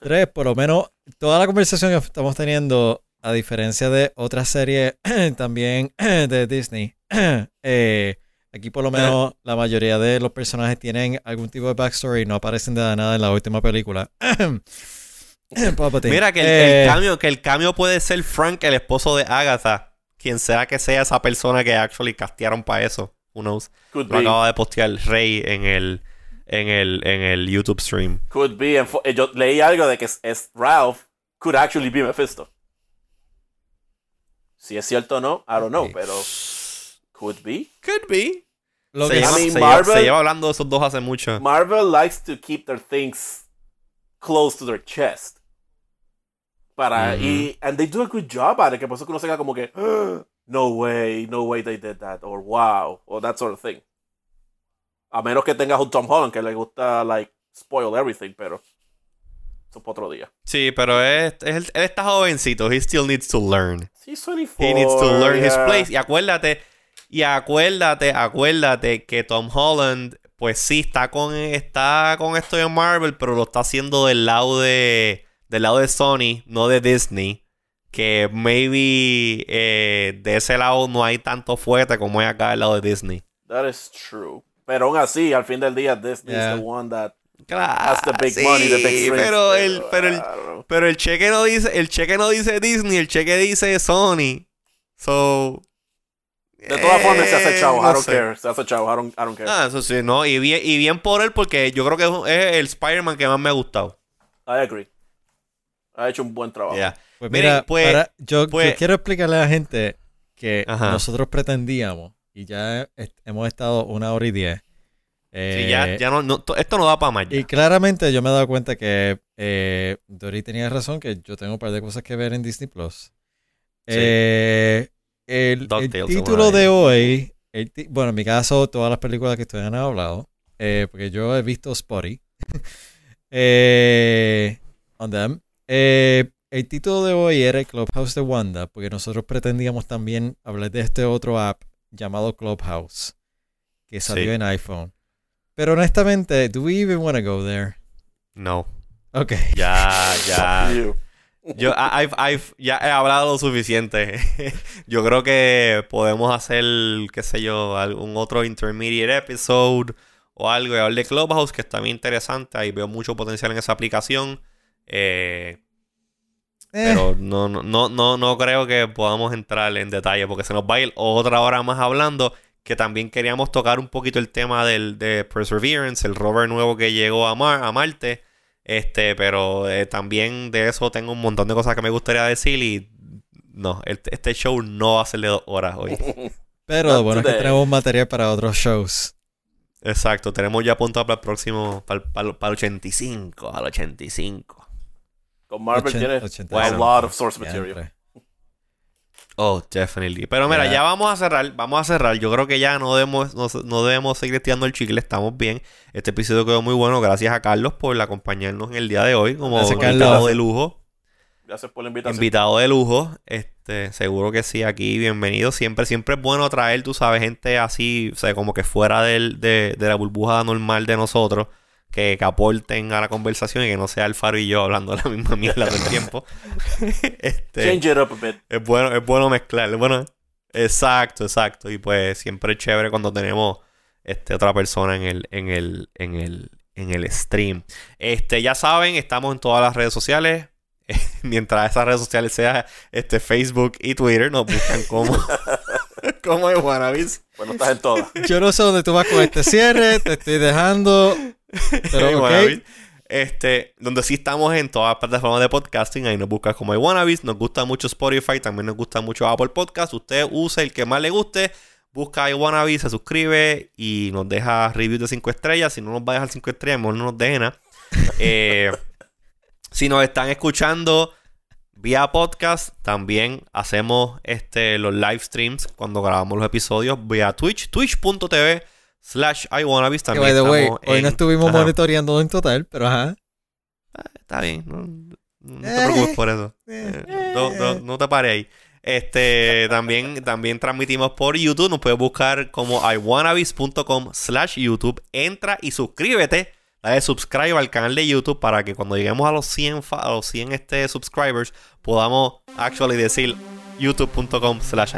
tres por lo menos toda la conversación que estamos teniendo a diferencia de otras series también de Disney eh, aquí por lo menos la mayoría de los personajes tienen algún tipo de backstory y no aparecen de nada en la última película. Mira que el, Eh, el cambio, que el cambio puede ser Frank, el esposo de Agatha. Quien sea que sea esa persona que actually castearon para eso. Who knows? Could Lo be. acaba de postear Rey en el, en el, en el YouTube stream. Could be. Eh, Yo leí algo de que es, es Ralph could actually be Mephisto. Si es cierto o no, I don't know, pero could be. Could be. lo se, que lleva, I mean, se lleva- Marvel- se lleva hablando de esos dos hace mucho. Marvel likes to keep their things close to their chest. Para, y, and they do a good job at it, que por eso que uno se queda como que, "Ah, no way, no way they did that, or wow, or that sort of thing. A menos que tengas un Tom Holland que le gusta, like, spoil everything, pero eso es para otro día. Sí, pero es, es- él está jovencito. He still needs to learn. Sí, 24. He needs to learn his place. Y acuérdate, y acuérdate, acuérdate que Tom Holland, pues sí, está con, está con esto de Marvel, pero lo está haciendo del lado de, del lado de Sony, no de Disney. Que maybe eh, de ese lado no hay tanto fuerte como hay acá del lado de Disney. That is true. Pero aún así, al fin del día, Disney Yeah. is the one that Claro, has the big sí, money, the big pero el, pero el, pero el cheque no dice, el cheque no dice Disney, el cheque dice Sony. So. De todas formas, se eh, hace chavo. no I don't sé. care. Se hace chavo. I don't, I don't care. Ah, eso sí, no. Y bien, y bien por él, porque yo creo que es el Spider-Man que más me ha gustado. I agree. Ha hecho un buen trabajo. Yeah. Pues Miren, mira, pues- para- yo, pues- yo quiero explicarle a la gente que Ajá. nosotros pretendíamos, y ya est- hemos estado una hora y diez. Sí, eh, ya, ya no, no- to- esto no da para más. ya. Y claramente yo me he dado cuenta que eh, Dori tenía razón, que yo tengo un par de cosas que ver en Disney Plus. Eh, el, título de hoy, el bueno, en mi caso, todas las películas que ustedes han hablado, eh, porque yo he visto Spotty. eh, on them. Eh, el título de hoy era el Clubhouse de Wanda, porque nosotros pretendíamos también hablar de este otro app llamado Clubhouse, que salió Sí. en iPhone. Pero honestamente, do we even want to go there? No. Ok. Ya, ya. Yo I've- I've- ya he hablado lo suficiente. yo creo que podemos hacer, qué sé yo, algún otro intermediate episode o algo y hablar de Clubhouse, que está bien interesante. Ahí veo mucho potencial en esa aplicación. Eh, Eh, Pero no, no, no, no, no creo que podamos entrar en detalle porque se nos va a ir otra hora más hablando que también queríamos tocar un poquito el tema del, de Perseverance, el rover nuevo que llegó a, Mar- a Marte. Este, pero eh, también de eso tengo un montón de cosas que me gustaría decir y no, este, este show no va a ser de dos horas hoy. Pero lo bueno es que tenemos material para otros shows. Exacto, tenemos ya apuntado para el próximo, para, el- para el- para el 85, al 85. Con Marvel Ochen- tiene 85. a lot of source Ya, material. Oh, definitely. Pero mira, Ya. ya vamos a cerrar, vamos a cerrar. Yo creo que ya no debemos, no, no debemos seguir estirando el chicle, estamos bien. Este episodio quedó muy bueno, gracias a Carlos por acompañarnos en el día de hoy como Gracias, invitado Carlos. de lujo. Gracias por la invitación. Invitado de lujo, este, seguro que sí, aquí, bienvenido. Siempre, siempre es bueno traer, tú sabes, gente así, o sea, como que fuera del- de, de la burbuja normal de nosotros, que, que aporten a la conversación y que no sea Alfaro y yo hablando la misma mierda todo el tiempo. este, Change it up a bit. es bueno, es bueno mezclar, bueno. Exacto, exacto. Y pues siempre es chévere cuando tenemos este, otra persona en el, en el, en el, en el stream. Este, ya saben, estamos en todas las redes sociales. Mientras esas redes sociales sean este, Facebook y Twitter, nos buscan como, como de Wannabes. Bueno, estás en todas. Yo no sé dónde tú vas con este cierre, te estoy dejando. Pero. Wannabes. Este, donde sí estamos en todas las plataformas de podcasting, ahí nos buscas como iWannabes, nos gusta mucho Spotify, también nos gusta mucho Apple Podcast, usted use el que más le guste, busca iWannabes, se suscribe y nos deja review de 5 estrellas, si no nos va a dejar 5 estrellas, mejor no nos dejen nada. Eh, si nos están escuchando vía podcast, también hacemos este, los live streams cuando grabamos los episodios vía Twitch, twitch.tv slash iWannabes Que también by the way, hoy no estuvimos Ajá. monitoreando en total, pero ajá. Está bien, no, no te Eh, preocupes por eso. eh, Eh, no, no, no te pares ahí. Este, también, también transmitimos por YouTube. Nos puedes buscar como iwannabes.com slash YouTube. Entra y suscríbete. Dale subscribe al canal de YouTube para que cuando lleguemos a los 100, fa- a los 100 este, subscribers podamos actually decir youtube.com slash.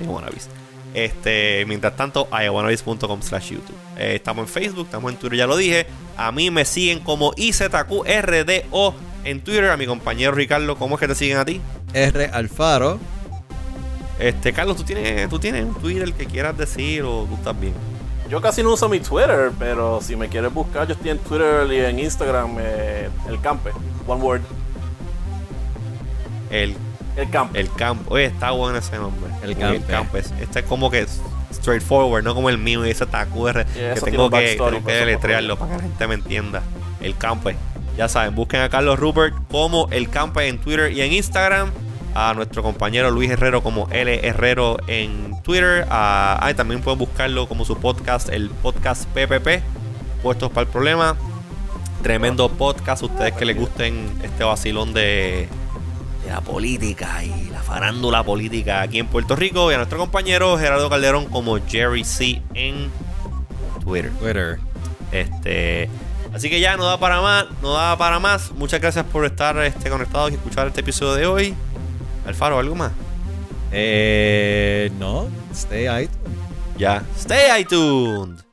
Este, mientras tanto, iwannabes.com slash YouTube. Eh, estamos en Facebook, estamos en Twitter, ya lo dije. A mí me siguen como IZQRDO en Twitter. A mi compañero Ricardo, ¿cómo es que te siguen a ti? R Alfaro. Este, Carlos, ¿tú tienes, tú tienes un Twitter que quieras decir o tú estás bien? Yo casi no uso mi Twitter, pero si me quieres buscar, yo estoy en Twitter y en Instagram, eh, el campe. One word, El, el campe. el campo. Oye, está bueno ese nombre. El Campe. es- Este es como que es straightforward, no como el mío y ese Yeah, que tengo que, tengo que deletrearlo para que la gente me entienda. El campe. Ya saben, busquen a Carlos Rupert como el campe en Twitter y en Instagram. A nuestro compañero Luis Herrero como L Herrero en Twitter. Ah, y también pueden buscarlo como su podcast, el podcast PPP, Puestos para el Problema. Tremendo podcast. Ustedes que les gusten este vacilón de, de la política y la farándula política aquí en Puerto Rico. Y a nuestro compañero Gerardo Calderón como Jerry C en Twitter. Twitter. Este, así que ya no da para más, no da para más. Muchas gracias por estar este, conectados y escuchar este episodio de hoy. Alfaro, ¿algo más? Eh, no, stay ahí. Ya. Stay iTunes.